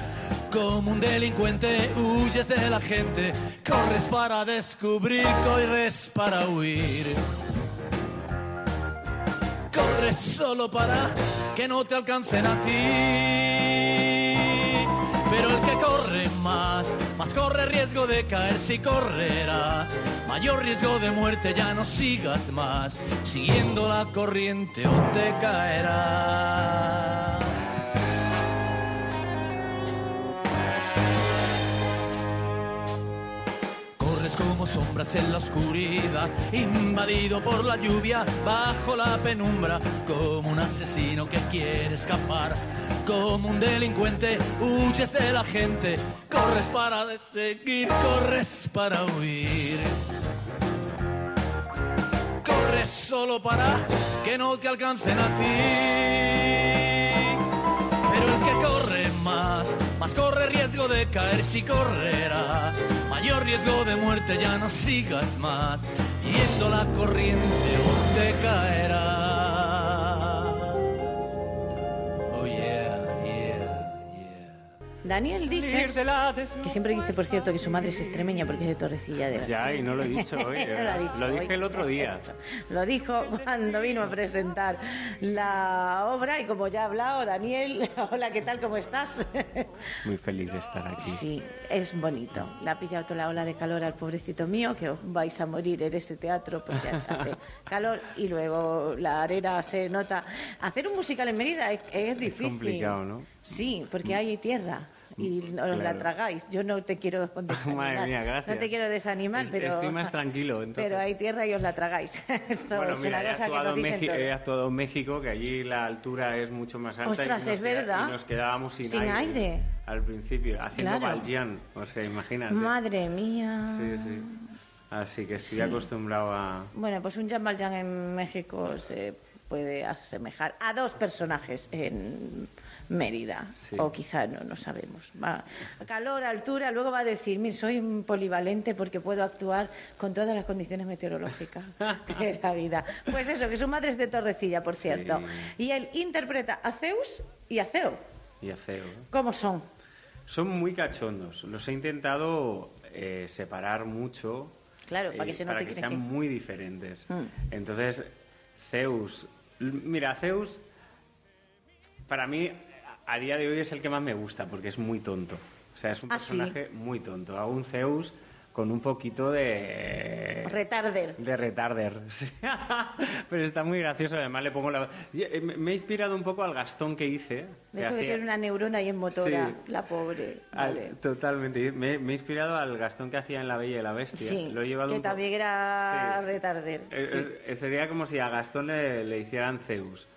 Como un delincuente huyes de la gente, corres para descubrir, corres para huir. Corres solo para que no te alcancen a ti. Más corre riesgo de caer si correrá. Mayor riesgo de muerte, ya no sigas más, siguiendo la corriente o te caerá. Corres como sombras en la oscuridad, invadido por la lluvia, bajo la penumbra, como un asesino que quiere escapar, como un delincuente, huyes de la gente, corres para seguir, corres para huir. Corres solo para que no te alcancen a ti. Pero el que corre más, corre riesgo de caer si correrá. Mayor riesgo de muerte, ya no sigas más. Yendo la corriente o te caerá. Daniel dices que siempre dice, por cierto, que su madre es extremeña porque es de Torrecilla de las Ya, y no lo he dicho hoy. [LAUGHS] No lo dicho lo hoy. dije el otro día. Lo dijo cuando vino a presentar la obra y como ya ha hablado, Daniel, [LAUGHS] hola, ¿qué tal? ¿Cómo estás? [LAUGHS] Muy feliz de estar aquí. Sí, es bonito. Le ha pillado toda la ola de calor al pobrecito mío, que os vais a morir en ese teatro porque hace calor y luego la arena se nota. Hacer un musical en Mérida es, es difícil. complicado, ¿no? Sí, porque hay tierra. Y os la Claro. tragáis. Yo no te quiero [LAUGHS] desanimar. Madre mía, gracias. No te quiero desanimar, Es- pero... Estoy más [LAUGHS] tranquilo. Entonces. Pero hay tierra y os la tragáis. [LAUGHS] Esto bueno, es mira, una he cosa que actuado, nos en dicen todos. he actuado en México, que allí la altura es mucho más alta. Ostras, y nos es queda- verdad. Y nos quedábamos sin, Sin aire. Al principio, haciendo Claro. O sea, imagínate. Madre mía. Sí, sí. Así que estoy Sí. acostumbrado a... Bueno, pues un Jean Valjean en México se puede asemejar a dos personajes en Mérida. Sí. O quizá no, no sabemos. Va. Calor, altura, luego va a decir, "Mira, soy polivalente porque puedo actuar con todas las condiciones meteorológicas [LAUGHS] de la vida. Pues eso, que su madre es de Torrecilla, por cierto. Y él interpreta a Zeus y a Ceo. Y a. ¿eh? ¿Cómo son? Son muy cachondos. Los he intentado eh, separar mucho. Claro, para que eh, se para que que- sean que- muy diferentes. Mm. Entonces, Zeus. Mira, Zeus, para mí, a a día de hoy es el que más me gusta porque es muy tonto. O sea, es un Ah, sí. personaje muy tonto. Hago un Zeus con un poquito de. Retarder. De retarder. [LAUGHS] Pero está muy gracioso. Además, le pongo la. eh, Me me he inspirado un poco al Gastón que hice. Que que tiene una neurona ahí en motora, Sí. la pobre. al- Vale. Totalmente. Me, me he inspirado al Gastón que hacía en La Bella y la Bestia. Sí, Lo he llevado que un po- también era Sí. retarder. Es- sería como si a Gastón le, le hicieran Zeus.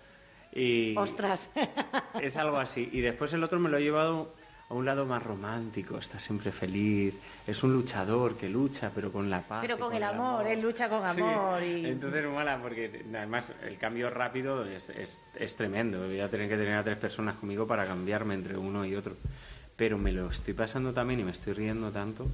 Y Ostras. [LAUGHS] es algo así. Y después el otro me lo he llevado a un lado más romántico. Está siempre feliz. Es un luchador que lucha, pero con la paz. Pero con el amor, él lucha con Sí, amor. Y... Entonces mola porque además el cambio rápido es, es, es tremendo. Voy a tener que tener a tres personas conmigo para cambiarme entre uno y otro. Pero me lo estoy pasando también y me estoy riendo tanto.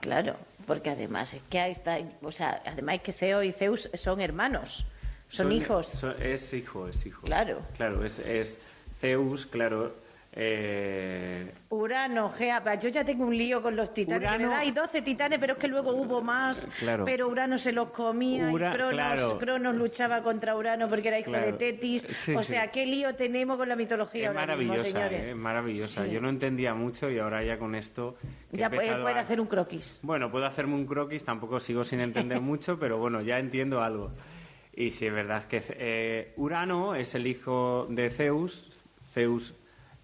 Claro, porque además es que ahí está, o sea, además es que Ceo y Zeus son hermanos, son, hijos. son- es hijo, es hijo. Claro. Claro, es, es Zeus, claro. eh, Urano, Gea, yo ya tengo un lío con los titanes, Urano- ¿verdad? Hay 12 titanes, pero es que luego hubo más, Claro. pero Urano se los comía Ura- y Cronos, claro. Cronos luchaba contra Urano porque era hijo Claro. de Tetis. Sí, o sí. sea, qué lío tenemos con la mitología es ahora mismo, maravillosa, señores. eh, es maravillosa. Sí. Yo no entendía mucho y ahora ya con esto... Ya puede, empezado puede a- hacer un croquis. Bueno, puedo hacerme un croquis, tampoco sigo sin entender [LAUGHS] mucho, pero bueno, ya entiendo algo. Y sí, es verdad que eh, Urano es el hijo de Zeus. Zeus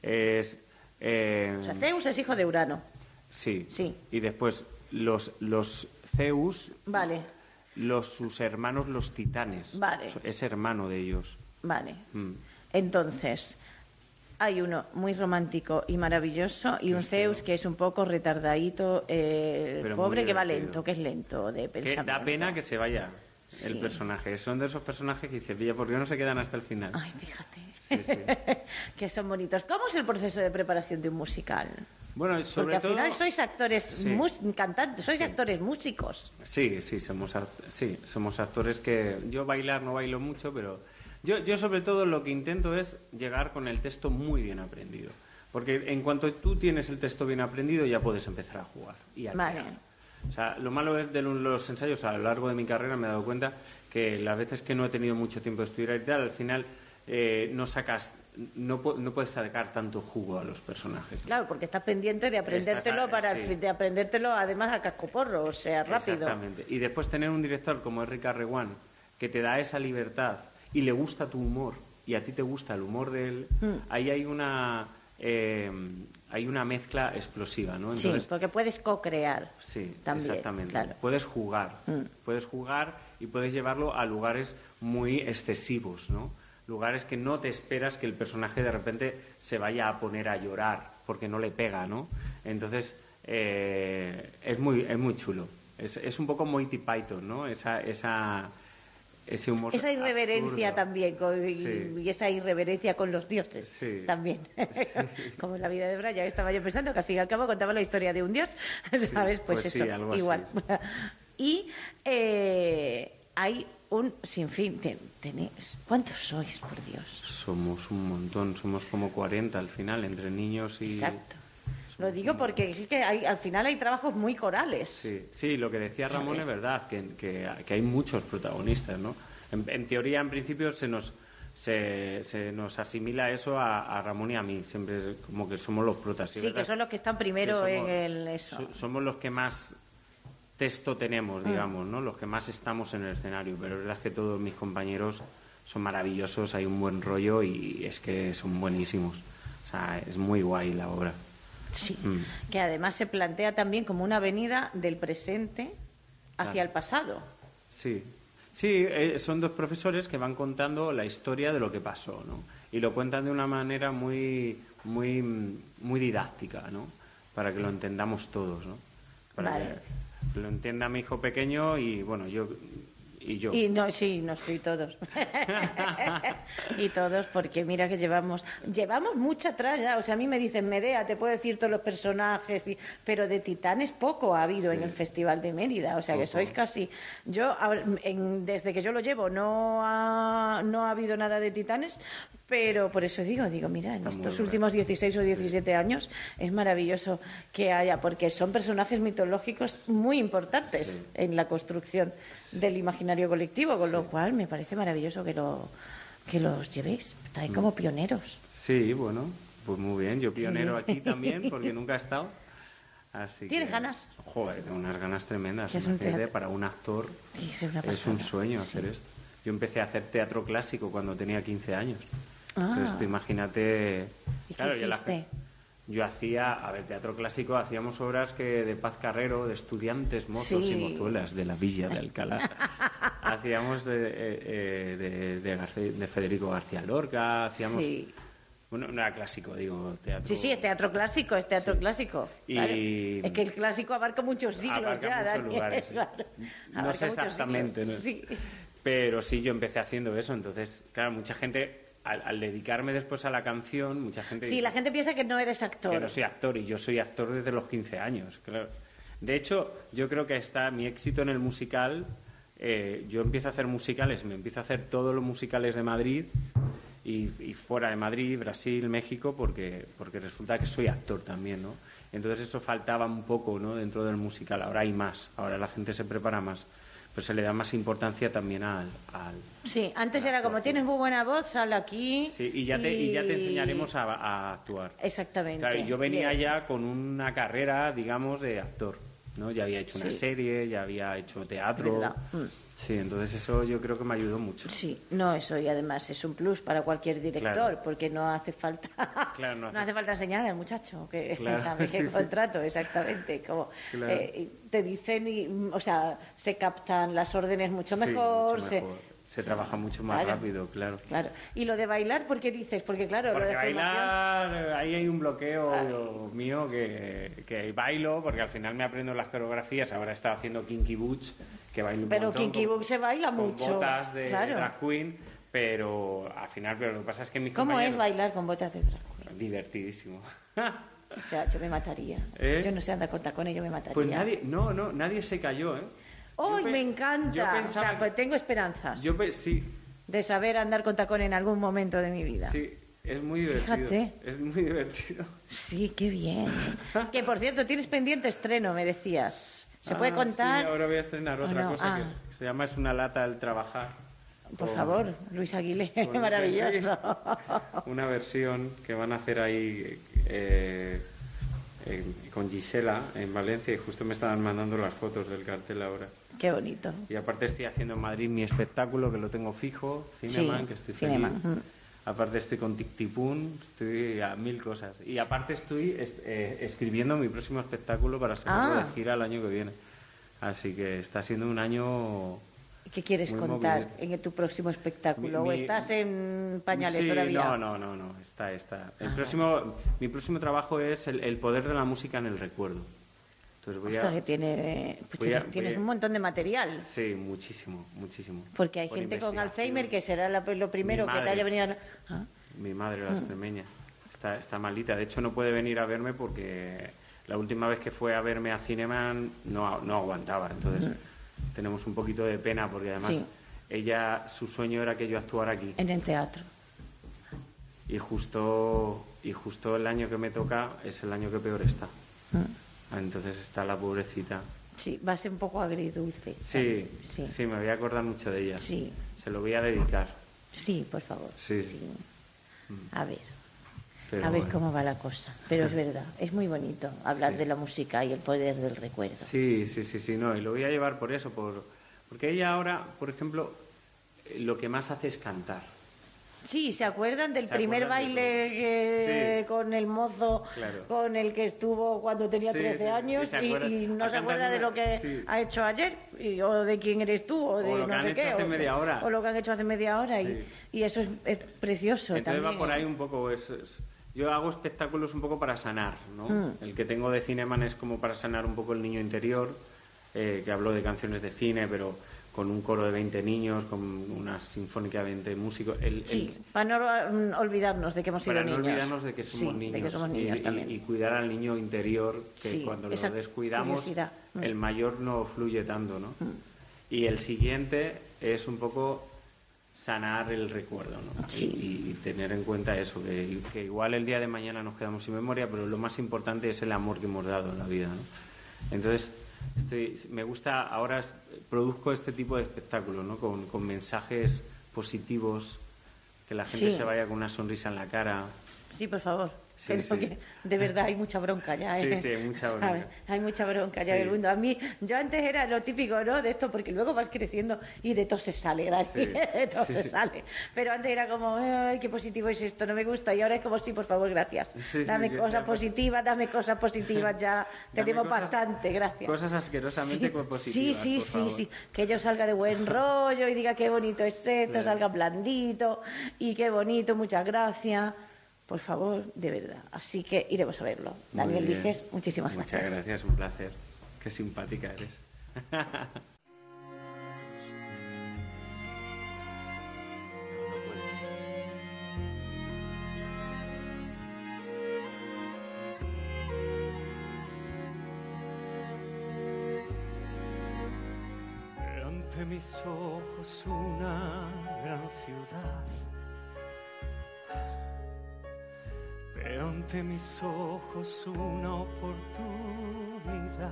es... eh, O sea, Zeus es hijo de Urano. sí. Sí. Y después los, los Zeus, Vale, los, sus hermanos los titanes. Vale. Es hermano de ellos. vale. Mm. Entonces, hay uno muy romántico y maravilloso y un Zeus que es un poco retardadito, eh, pobre que va lento, que es lento de Que pensamiento. da pena que se vaya Sí. el personaje. Son de esos personajes que dices, "Villa, ¿por qué no se quedan hasta el final? Ay, [LAUGHS] que son bonitos. ¿Cómo es el proceso de preparación de un musical? Bueno, Porque sobre al todo... final sois actores, cantantes, sois actores músicos. Sí, sí, somos, sí, somos actores que... Yo bailar no bailo mucho, pero yo, yo sobre todo lo que intento es llegar con el texto muy bien aprendido. Porque en cuanto tú tienes el texto bien aprendido ya puedes empezar a jugar. Y a Vale. crear. O sea, lo malo es de lo- los ensayos a lo largo de mi carrera me he dado cuenta que las veces que no he tenido mucho tiempo de estudiar y tal, al final eh, no sacas no, no puedes sacar tanto jugo a los personajes. Claro, porque estás pendiente de aprendértelo Estás para sí. de aprendértelo además a cascoporro, o sea, rápido. Exactamente. Y después tener un director como es Ricardo Reguán, que te da esa libertad y le gusta tu humor y a ti te gusta el humor de él, Mm. ahí hay una eh, hay una mezcla explosiva, ¿no? sí, porque puedes co-crear. Sí, También, exactamente. claro. Puedes jugar, Mm. puedes jugar y puedes llevarlo a lugares muy excesivos, ¿no? Lugares que no te esperas que el personaje de repente se vaya a poner a llorar porque no le pega, ¿no? Entonces eh, es muy es muy chulo. Es, es un poco Monty Python, ¿no? Esa esa ese humor Esa irreverencia absurdo. también, con- y, Sí. y esa irreverencia con los dioses Sí. también. [LAUGHS] Como en la vida de Brian, estaba yo pensando que al fin y al cabo contaba la historia de un dios, [LAUGHS] ¿sabes? pues, pues eso, así igual. [LAUGHS] y eh, hay un sinfín. Te- tenéis- ¿Cuántos sois, por Dios? Somos un montón, somos como 40 al final, entre niños y... Exacto. Lo digo porque sí que hay, al final hay trabajos muy corales. Sí, sí, lo que decía ¿Sabes? Ramón es verdad, que, que- que hay muchos protagonistas, ¿no? En, en teoría, en principio, se nos, se, se nos asimila eso a, a Ramón y a mí, siempre como que somos los protas. Sí, es que son los que están primero que en somos- el eso. so- somos los que más texto tenemos, Mm. digamos, ¿no? Los que más estamos en el escenario, pero es verdad que todos mis compañeros son maravillosos, hay un buen rollo y es que son buenísimos. O sea, es muy guay la obra. Sí. Mm. Que además se plantea también como una avenida del presente hacia Claro. el pasado. Sí, sí, eh, son dos profesores que van contando la historia de lo que pasó, ¿no? Y lo cuentan de una manera muy, muy, mm, muy didáctica, ¿no? Para que lo entendamos todos, ¿no? Para Vale. que lo entienda mi hijo pequeño y, bueno, yo y yo. Y no, sí, no estoy todos. [LAUGHS] y todos, porque mira que llevamos, llevamos mucha ya. O sea, a mí me dicen, Medea, te puedo decir todos los personajes, y- pero de titanes poco ha habido en el Festival de Mérida. O sea, que sois casi. Yo, en- desde que yo lo llevo, no ha, no ha habido nada de titanes, pero por eso digo, digo, mira, en Está estos últimos 16 o 17 años es maravilloso que haya, porque son personajes mitológicos muy importantes en la construcción del imaginario colectivo, con lo cual me parece maravilloso que, lo, que los llevéis. Estáis como pioneros. Sí, bueno, pues muy bien. Yo pionero Sí. aquí [LAUGHS] también, porque nunca he estado. Así ¿Tienes que- ganas? Joder, unas ganas tremendas. Es un teatro. para un actor Sí, es una es pasada. un sueño hacer esto. Yo empecé a hacer teatro clásico cuando tenía 15 años. Ah. Entonces, tú imagínate... ¿Y qué Claro, yo, la-? Yo hacía, a ver, teatro clásico, hacíamos obras que de Paz Carrero, de estudiantes, mozos Sí. y mozuelas de la villa de Alcalá. [LAUGHS] hacíamos de, eh, eh, de, de de Federico García Lorca, hacíamos... Sí. Bueno, no era clásico, digo, teatro... Sí, sí, es teatro clásico, es teatro clásico. Y-. Es que el clásico abarca muchos siglos Abarca ya, muchos Daniel, lugares, sí. [LAUGHS] claro. No sé exactamente, ¿no? Sí. Pero sí, yo empecé haciendo eso. Entonces, claro, mucha gente, al, al dedicarme después a la canción, mucha gente Sí, dice la gente piensa que no eres actor. que no soy actor y yo soy actor desde los 15 años, claro. De hecho, yo creo que está mi éxito en el musical. eh, yo empiezo a hacer musicales, me empiezo a hacer todos los musicales de Madrid y, y fuera de Madrid, Brasil, México, porque, porque resulta que soy actor también, ¿no? Entonces eso faltaba un poco, ¿no? Dentro del musical. Ahora hay más, ahora la gente se prepara más, pero se le da más importancia también al, al, Sí, antes era como tienes muy buena voz, sal aquí. Sí, y ya te, y ya te enseñaremos a, a actuar. Exactamente. Claro, y yo venía ya con una carrera, digamos, de actor. ¿no? Ya había hecho una Sí. serie, ya había hecho teatro. ¿Verdad? Sí, entonces eso yo creo que me ayudó mucho. Sí, no, eso y además es un plus para cualquier director, Claro. porque no hace falta Claro, no [LAUGHS] no hace- hace falta enseñar al muchacho que Claro, [LAUGHS] sabe [LAUGHS] qué sí, sí. contrato, exactamente. Como Claro. eh, te dicen, y, o sea, se captan las órdenes mucho Sí, mejor. mucho se- trabaja mucho más Claro. rápido, claro. Claro. Y lo de bailar, ¿por qué dices? Porque claro, Porque lo de formación- bailar, ahí hay un bloqueo mío que, que bailo, porque al final me aprendo las coreografías. Ahora he estado haciendo Kinky Boots, que bailo un Pero montón Kinky Book se baila con mucho. botas de claro. drag queen, pero al final, pero lo que pasa es que mis ¿Cómo es bailar con botas de drag? Divertidísimo. O sea, yo me mataría. ¿Eh? Yo no sé andar con tacones, yo me mataría. Pues nadie, no, no, nadie se cayó, ¿eh? ¡Ay, pe- me encanta! yo O sea, pues tengo esperanzas Yo sí, de saber andar con tacón en algún momento de mi vida. sí, es muy divertido. Fíjate. Es muy divertido. Sí, qué bien. [LAUGHS] que por cierto, tienes pendiente estreno, me decías. ¿Se puede Ah, contar? Sí, ahora voy a estrenar ¿O otra no? cosa Ah. que se llama Es una lata el trabajar. Por con- favor, Luis Aguilé, [LAUGHS] maravilloso. una versión que van a hacer ahí eh, en- con Gisela en Valencia y justo me estaban mandando las fotos del cartel ahora. Qué bonito. Y aparte estoy haciendo en Madrid mi espectáculo que lo tengo fijo, Cineman, Sí, que estoy feliz. Aparte estoy con Tictipun, estoy a mil cosas. Y aparte estoy es- eh, escribiendo mi próximo espectáculo para sacarlo Ah. de gira el año que viene. Así que está siendo un año... ¿Qué quieres Muy contar en tu próximo espectáculo? Mi- ¿O estás en pañales Sí, todavía? No, no, no, no, está, está. El Ah. próximo, mi próximo trabajo es el, el poder de la música en el recuerdo. Entonces voy Ostras, a... que tiene, pues voy a- tienes, tienes a- un montón de material. Sí, muchísimo, muchísimo. Porque hay Por gente con. Alzheimer que será la- lo primero Mi que te madre. haya venido a... Ah, Mi madre, la Mm. extremeña, está, está malita. De hecho, no puede venir a verme porque la última vez que fue a verme a Cineman no, no aguantaba. Entonces, tenemos un poquito de pena porque además Mm. Sí. ella, su sueño era que yo actuara aquí. En el teatro. Y justo, y justo el año que me toca es el año que peor está. Mm. Entonces está la pobrecita. Sí, va a ser un poco agridulce. Sí, Sí. sí, me voy a acordar mucho de ella. Sí. Se lo voy a dedicar. Sí, por favor. Sí. A ver, Pero a ver bueno. cómo va la cosa. Pero es [LAUGHS] verdad, es muy bonito hablar de la música y el poder del recuerdo. Sí, sí, sí, sí, no, y lo voy a llevar por eso, por, porque ella ahora, por ejemplo, lo que más hace es cantar. Sí, ¿se acuerdan del Se primer acuerdan de baile que- Sí. con el mozo Claro. con el que estuvo cuando tenía Sí, 13 sí, sí, años y, no se acuerda de lo que ha hecho ayer y- o de quién eres tú o de lo que no han sé hecho qué hace o, media hora. o lo que han hecho hace media hora y, y eso es, es precioso Entonces también. va por ahí un poco, es, es- yo hago espectáculos un poco para sanar, ¿no? Mm. El que tengo de Cineman es como para sanar un poco el niño interior, eh, que hablo de canciones de cine, pero con un coro de 20 niños, con una sinfónica de 20 músicos. El, Sí, el- para no mm, olvidarnos de que hemos sido para no niños. olvidarnos de que somos Sí, niños, de que somos y- niños y, también. y cuidar al niño interior que Sí, cuando lo descuidamos curiosidad. Mm. el mayor no fluye tanto no y el siguiente es un poco sanar el recuerdo ¿no? Sí. y, y tener en cuenta eso que, que igual el día de mañana nos quedamos sin memoria pero lo más importante es el amor que hemos dado en la vida ¿no? entonces estoy, me gusta ahora produzco este tipo de espectáculos ¿no? con, con mensajes positivos que la gente Sí. se vaya con una sonrisa en la cara Sí, por favor. Sí, Creo sí. que de verdad hay mucha bronca ya. Sí, ¿eh? sí, hay mucha ¿Sabes? bronca. Hay mucha bronca ya Sí. en el mundo. A mí, yo antes era lo típico, ¿no? De esto, porque luego vas creciendo y de todo se sale, Dani. Sí, [LAUGHS] De todo sí. se sale. Pero antes era como, ay, qué positivo es esto, no me gusta. Y ahora es como, sí, por favor, gracias. sí, dame cosas positivas, dame cosas positivas ya. [LAUGHS] Tenemos cosas- bastante, gracias. cosas asquerosamente Sí, positivas Sí, sí, por sí, favor. sí. Que yo salga de buen [LAUGHS] rollo y diga qué bonito es esto, salga blandito y qué bonito, muchas gracias. Por favor, de verdad. Así que iremos a verlo. Muy Daniel bien. Dijes, muchísimas Muchas gracias. gracias, un placer. Qué simpática eres. [LAUGHS] Ante mis ojos una gran ciudad. Veo ante mis ojos una oportunidad.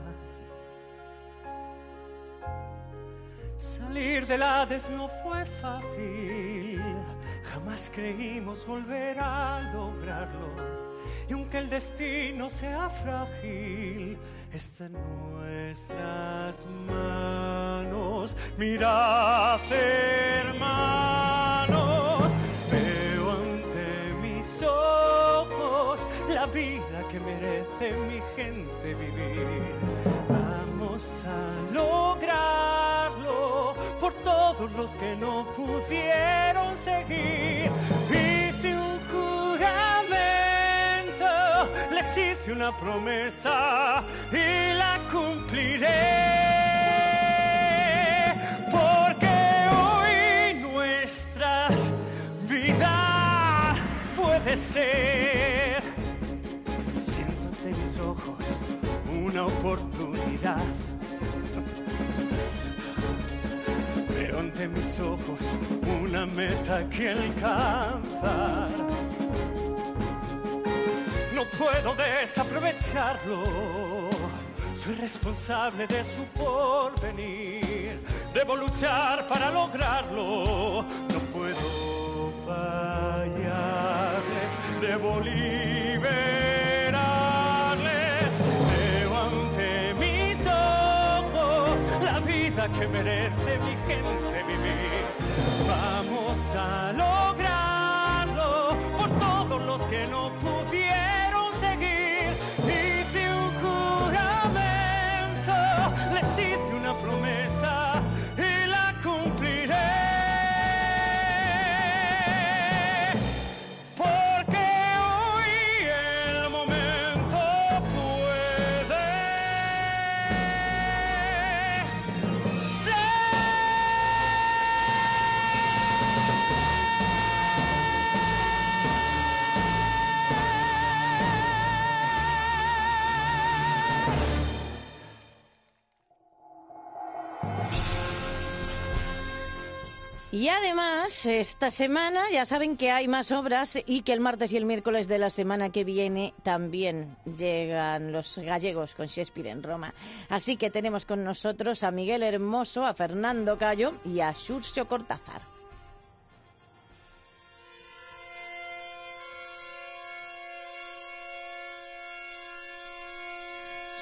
Salir del Hades no fue fácil, jamás creímos volver a lograrlo. Y aunque el destino sea frágil, está en nuestras manos. Mirad, hermanos, que merece mi gente vivir. Vamos a lograrlo por todos los que no pudieron seguir. Hice un juramento, les hice una promesa y la cumpliré. Porque hoy nuestra vida puede ser. Oportunidad. Veo ante mis ojos una meta que alcanzar. No puedo desaprovecharlo. Soy responsable de su porvenir. debo luchar para lograrlo. No puedo fallarles, debo liberarles. Que merece mi gente vivir. Vamos a lograrlo Y además, esta semana ya saben que hay más obras y que el martes y el miércoles de la semana que viene también llegan los gallegos con Shakespeare en Roma. Así que tenemos con nosotros a Miguel Hermoso, a Fernando Cayo y a Xurxo Cortázar.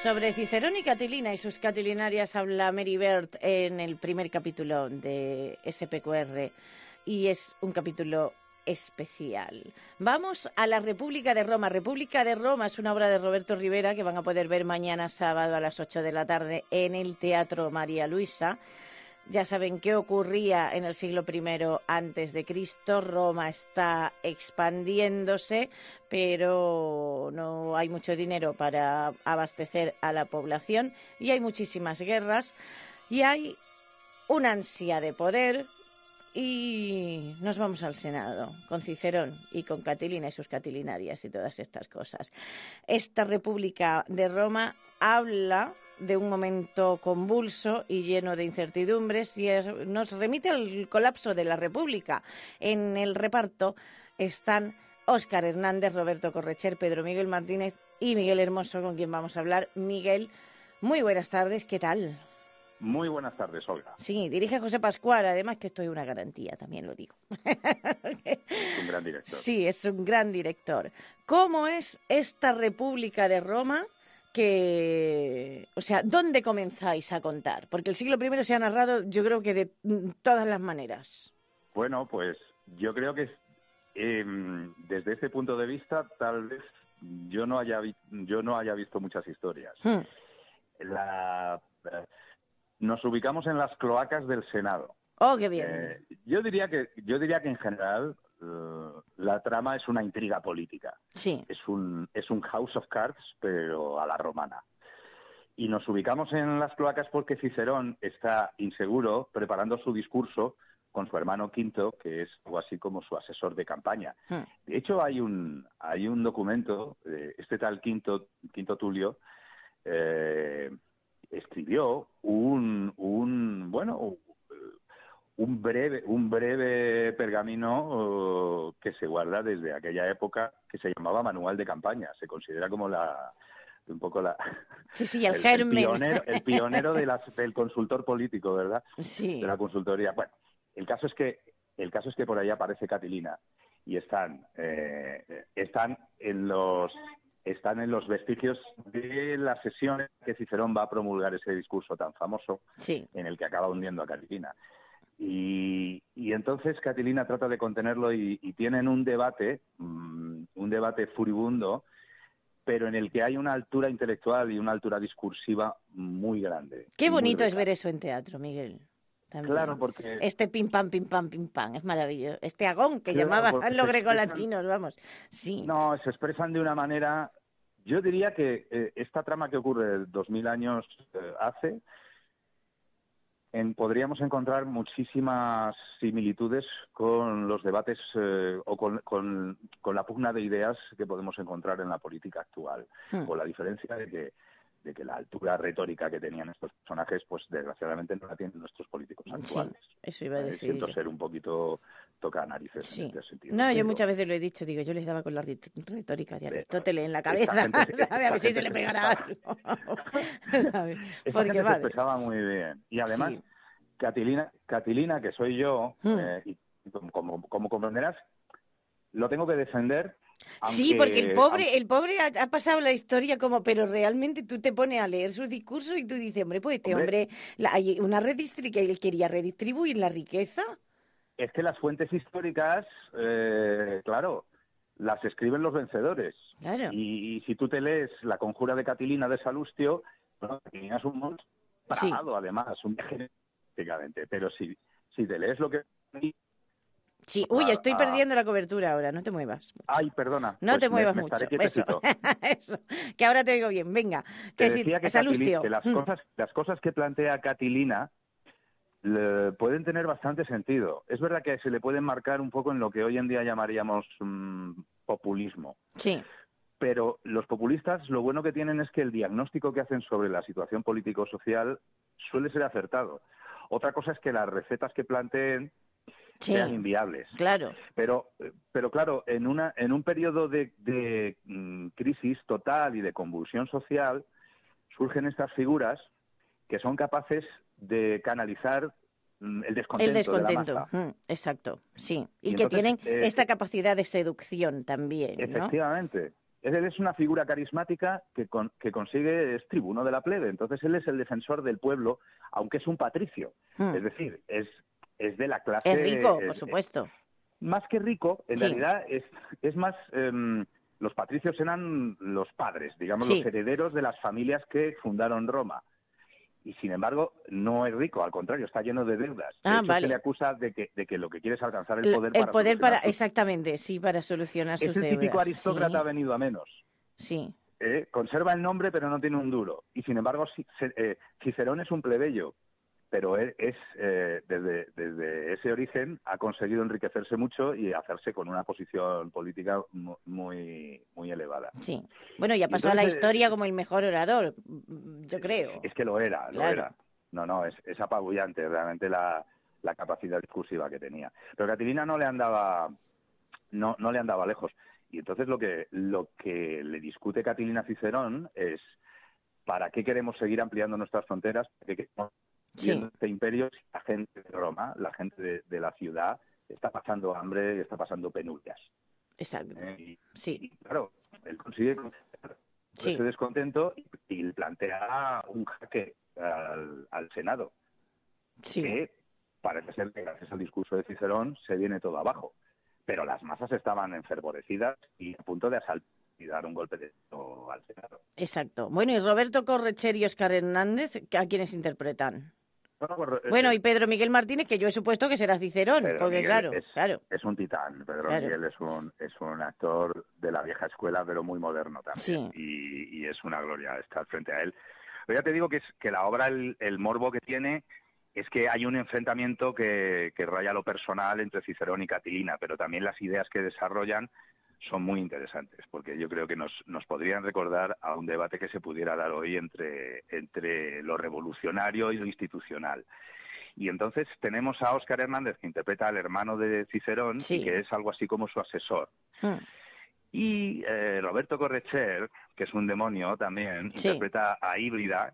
Sobre Cicerón y Catilina y sus catilinarias habla Mary Bird en el primer capítulo de SPQR y es un capítulo especial. Vamos a la República de Roma. República de Roma es una obra de Roberto Rivera que van a poder ver mañana sábado a las 8 de la tarde en el Teatro María Luisa. Ya saben qué ocurría en el siglo I antes de Cristo. Roma está expandiéndose, pero no hay mucho dinero para abastecer a la población y hay muchísimas guerras y hay una ansia de poder y nos vamos al Senado con Cicerón y con Catilina y sus catilinarias y todas estas cosas. Esta República de Roma habla de un momento convulso y lleno de incertidumbres y es- nos remite al colapso de la República. En el reparto están Óscar Hernández, Roberto Correcher, Pedro Miguel Martínez y Miguel Hermoso, con quien vamos a hablar. Miguel, muy buenas tardes, ¿qué tal? Muy buenas tardes, Olga. Sí, dirige José Pascual, además que estoy una garantía, también lo digo. Es un gran director. Sí, es un gran director. ¿Cómo es esta República de Roma que, o sea, dónde comenzáis a contar? Porque el siglo I se ha narrado, yo creo que de todas las maneras. Bueno, pues yo creo que em, desde ese punto de vista, tal vez yo no haya yo no haya visto muchas historias. Hmm. La- nos ubicamos en las cloacas del Senado. Oh, qué bien. Eh, yo diría que yo diría que en general eh, la trama es una intriga política. Sí. Es un es un House of Cards pero a la romana. Y nos ubicamos en las cloacas porque Cicerón está inseguro preparando su discurso con su hermano Quinto, que es algo así como su asesor de campaña. Hmm. De hecho, hay un, hay un documento, eh, este tal Quinto, Quinto Tulio, eh, escribió un, un bueno, un breve, un breve pergamino que se guarda desde aquella época que se llamaba Manual de Campaña. Se considera como la un poco la Sí, sí, el germen. pionero, el pionero de las- del consultor político, ¿verdad? Sí. De la consultoría. Bueno, el caso es que el caso es que por ahí aparece Catilina y están eh, están en los están en los vestigios de la sesión que Cicerón va a promulgar ese discurso tan famoso Sí. en el que acaba hundiendo a Catilina. Y, y entonces Catilina trata de contenerlo y, y tienen un debate, mm, un debate furibundo, pero en el que hay una altura intelectual y una altura discursiva muy grande. Qué bonito es ver eso en teatro, Miguel. También. Claro, porque Este pim pam, pim pam, pim pam, es maravilloso. Este agón que Claro, llamaban los grecolatinos, vamos. Sí. No, se expresan de una manera. Yo diría que eh, esta trama que ocurre dos mil años eh, hace, en- podríamos encontrar muchísimas similitudes con los debates eh, o con, con- con la pugna de ideas que podemos encontrar en la política actual, Hmm. con la diferencia de que de que la altura retórica que tenían estos personajes, pues desgraciadamente no la tienen nuestros políticos actuales. eso iba a Eh, decir Siento ser un poquito toca narices Sí. en este sentido. No, yo muchas veces lo he dicho, digo, yo les daba con la retórica de Aristóteles en la cabeza, gente [LAUGHS] ¿sabes? A ver si se le pegara [LAUGHS] algo. [LAUGHS] ¿sabes? Porque gente se expresaba muy bien. Y además, Sí. Catilina, Catilina, que soy yo, Hmm. eh, y como, como, comprenderás, lo tengo que defender. Sí, porque el pobre, aunque- el pobre ha, ha pasado la historia como, pero realmente tú te pones a leer su discurso y tú dices, hombre, pues este Hombre. hombre, la- hay una redistri- que él quería redistribuir la riqueza. Es que las fuentes históricas, eh, claro, las escriben los vencedores. Claro. Y, y si tú te lees La conjura de Catilina de Salustio, bueno, Catilina es un monstruo Sí. además, un viaje prácticamente. Pero si, si te lees lo que... Sí, uy, estoy ah. perdiendo la cobertura ahora, no te muevas. Ay, perdona. No pues te muevas me mucho. Eso. [LAUGHS] Eso. Que ahora te oigo bien. Venga. Te Que decía que, Salustio. Que las, Mm. cosas, las cosas que plantea Catilina le- pueden tener bastante sentido. Es verdad que se le pueden marcar un poco en lo que hoy en día llamaríamos mm, populismo. Sí. Pero los populistas lo bueno que tienen es que el diagnóstico que hacen sobre la situación político-social suele ser acertado. Otra cosa es que las recetas que planteen Sí. sean inviables. Claro. Pero, pero claro, en, una, en un periodo de, de, mm, crisis total y de convulsión social, surgen estas figuras que son capaces de canalizar mm, el descontento. El descontento. De la masa. Mm, Exacto. Sí. Y, Y que entonces, tienen eh, esta capacidad de seducción también, ¿no? Efectivamente. Él es una figura carismática que, con- que consigue, es tribuno de la plebe. Entonces él es el defensor del pueblo, aunque es un patricio. Hmm. Es decir, es, es de la clase... Es rico, eh, por supuesto. más que rico, en Sí. realidad es, es más... em, los patricios eran los padres, digamos, Sí. los herederos de las familias que fundaron Roma. Y sin embargo, no es rico, al contrario, está lleno de deudas. De Ah, hecho, vale. se le acusa de que, de que lo que quiere es alcanzar el poder el para poder para, sus- exactamente, sí, para solucionar sus Es el deudas. típico aristócrata Sí. venido a menos. Sí. ¿eh? Conserva el nombre, pero no tiene un duro. Y sin embargo, eh, Cicerón es un plebeyo, pero él es eh, desde, desde ese origen ha conseguido enriquecerse mucho y hacerse con una posición política mu- muy, muy elevada. Sí. Bueno, ya pasó a la historia como el mejor orador, yo creo. Es que lo era, lo Claro. era. No, no, es, es apabullante realmente la, la capacidad discursiva que tenía. Pero Catilina no le andaba, no, no le andaba lejos. Y entonces lo que, lo que le discute Catilina a Cicerón es ¿para qué queremos seguir ampliando nuestras fronteras? ¿Para qué queremos Sí. viendo este imperio si la gente de Roma, la gente de, de la ciudad, está pasando hambre y está pasando penurias? Exacto. ¿eh? Y, Sí. y, claro, él consigue Sí. ese descontento y, plantea un jaque al, al Senado. Sí. Que parece ser que gracias al discurso de Cicerón se viene todo abajo. Pero las masas estaban enfervorecidas y a punto de asaltar y dar un golpe de estado al Senado. Exacto. Bueno, y Roberto Correcher y Oscar Hernández, ¿a quiénes interpretan? Bueno, pues, eh, Bueno, y Pedro Miguel Martínez, que yo he supuesto que será Cicerón, Pedro porque Miguel claro, es, claro. es un titán. Pedro Claro. Miguel es un, es un actor de la vieja escuela, pero muy moderno también. Sí. Y, y es una gloria estar frente a él. Pero ya te digo que, es, que la obra, el, el morbo que tiene, es que hay un enfrentamiento que, que raya lo personal entre Cicerón y Catilina, pero también las ideas que desarrollan son muy interesantes, porque yo creo que nos, nos podrían recordar a un debate que se pudiera dar hoy entre, entre lo revolucionario y lo institucional. Y entonces tenemos a Óscar Hernández, que interpreta al hermano de Cicerón, Sí. y que es algo así como su asesor. Mm. Y eh, Roberto Correcher, que es un demonio también, Sí. interpreta a Híbrida,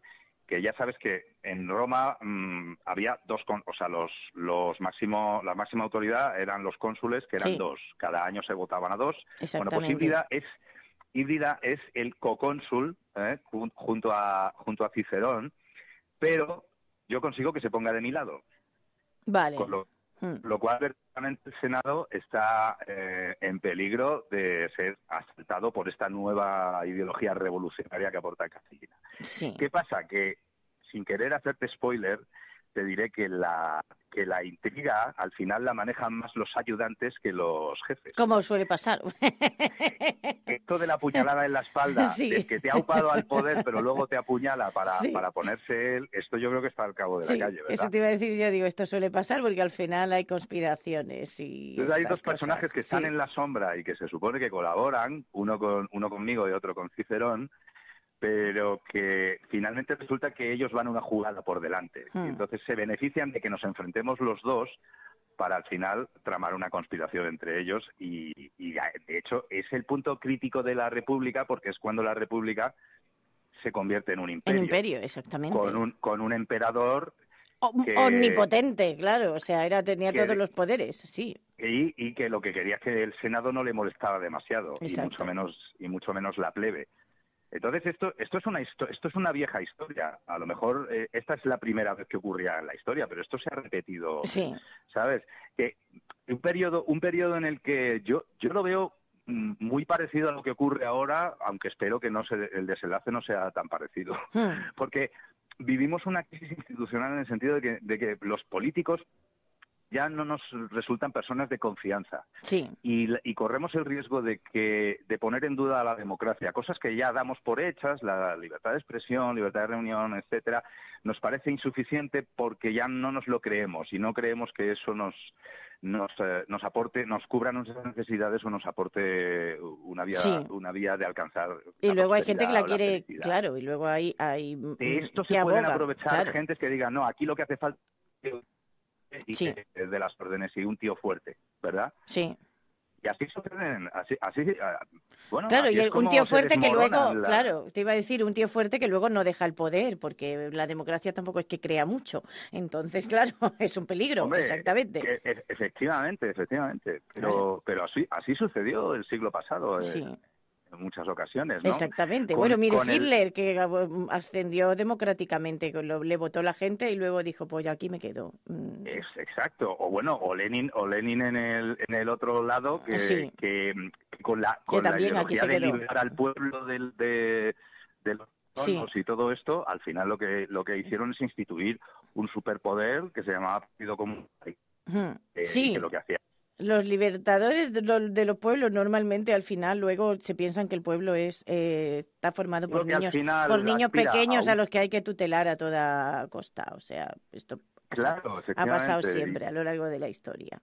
que ya sabes que en Roma mm, había dos, con- o sea, los, los máximo, la máxima autoridad eran los cónsules, que eran Sí. dos. Cada año se votaban a dos. Bueno, pues. Híbrida es, Híbrida es el cocónsul ¿eh? jun- junto, a, junto a Cicerón, pero yo consigo que se ponga de mi lado. Vale. Con lo, Mm. lo cual el Senado está eh, en peligro de ser asaltado por esta nueva ideología revolucionaria que aporta Catilina. Sí. ¿Qué pasa? Que sin querer hacerte spoiler, te diré que la que la intriga al final la manejan más los ayudantes que los jefes. Como suele pasar. [LAUGHS] Esto de la puñalada en la espalda, Sí. del que te ha upado al poder pero luego te apuñala para, Sí. para ponerse él, esto yo creo que está al cabo de Sí, la calle, ¿verdad? eso te iba a decir yo, digo, esto suele pasar porque al final hay conspiraciones y Entonces hay dos personajes cosas. que están en la sombra y que se supone que colaboran, uno con uno conmigo y otro con Cicerón, pero que finalmente resulta que ellos van una jugada por delante. Hmm. Y entonces se benefician de que nos enfrentemos los dos para al final tramar una conspiración entre ellos y, y, de hecho es el punto crítico de la República porque es cuando la República se convierte en un En imperio imperio, exactamente. con un, con un emperador O- que- Omnipotente, claro, o sea, era tenía que- todos los poderes, sí. y, y que lo que quería es que el Senado no le molestaba demasiado y mucho menos y mucho menos la plebe. Entonces esto esto es una esto es una vieja historia. A lo mejor eh, esta es la primera vez que ocurría en la historia, pero esto se ha repetido, Sí. ¿sabes? Que un periodo un periodo en el que yo yo lo veo mm, muy parecido a lo que ocurre ahora, aunque espero que no se, el desenlace no sea tan parecido, Hmm. [LAUGHS] porque vivimos una crisis institucional en el sentido de que, de que los políticos ya no nos resultan personas de confianza Sí. y, y corremos el riesgo de que de poner en duda a la democracia cosas que ya damos por hechas la libertad de expresión libertad de reunión etcétera nos parece insuficiente porque ya no nos lo creemos y no creemos que eso nos nos, eh, nos aporte nos cubra nuestras necesidades o nos aporte una vía Sí. una vía de alcanzar Y luego hay gente que la quiere, claro, y luego hay, hay De esto se pueden aprovechar claro. gentes que digan no aquí lo que hace falta y Sí. que- de las órdenes y un tío fuerte verdad Sí. y así suceden, así, así ah, bueno, Claro, así y el- un tío fuerte que luego, la- claro, te iba a decir, un tío fuerte que luego no deja el poder, porque la democracia tampoco es que crea mucho. Entonces, claro, [LAUGHS] es un peligro, Hombre, exactamente. e- efectivamente, efectivamente, pero pero así así sucedió el siglo pasado eh, Sí. En muchas ocasiones, ¿no? Exactamente. Con- bueno, mire, el- Hitler, que mm, ascendió democráticamente, lo- le votó la gente y luego dijo, pues aquí me quedo. Mm, Es exacto, o bueno, o Lenin, o Lenin en el en el otro lado que, Sí. que, que con la con la ideología de liberar al pueblo del, de, de los Sí. y todo esto, al final lo que lo que hicieron es instituir un superpoder que se llamaba Partido Comunista. eh, Sí. que lo que hacía Los libertadores de, lo- de los pueblos normalmente al final luego se piensan que el pueblo es eh, está formado por niños por niños a pequeños a, los que hay que tutelar a toda costa. O sea, esto Claro, ha pasado siempre a lo largo de la historia.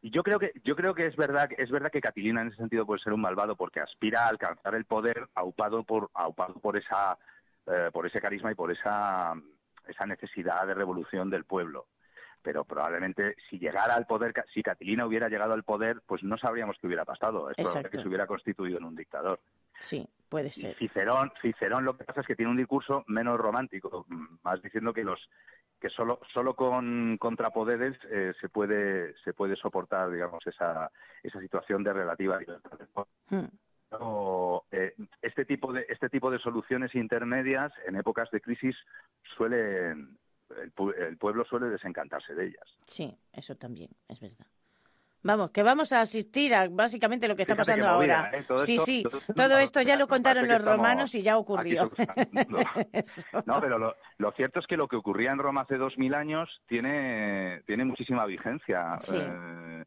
Y yo creo que yo creo que es verdad es verdad que Catilina en ese sentido puede ser un malvado porque aspira a alcanzar el poder aupado por aupado por esa eh, por ese carisma y por esa esa necesidad de revolución del pueblo. Pero probablemente si llegara al poder, si Catilina hubiera llegado al poder, pues no sabríamos qué hubiera pasado. Es probable que se hubiera constituido en un dictador. Sí, puede Y ser. Cicerón, Cicerón lo que pasa es que tiene un discurso menos romántico, más diciendo que los que solo solo con contrapoderes eh, se puede se puede soportar digamos esa esa situación de relativa libertad. Hmm. O, eh, este tipo de este tipo de soluciones intermedias en épocas de crisis suelen el, el pueblo suele desencantarse de ellas. Sí, eso también, es verdad. Vamos, que vamos a asistir a básicamente lo que está Fíjate pasando movida, ahora. ¿eh? Todo sí, esto- sí, todo esto todo no- esto ya lo contaron los romanos y ya ocurrió. [LAUGHS] [LAUGHS] No, pero lo, lo cierto es que lo que ocurría en Roma hace dos mil años tiene, tiene muchísima vigencia. Sí. Eh,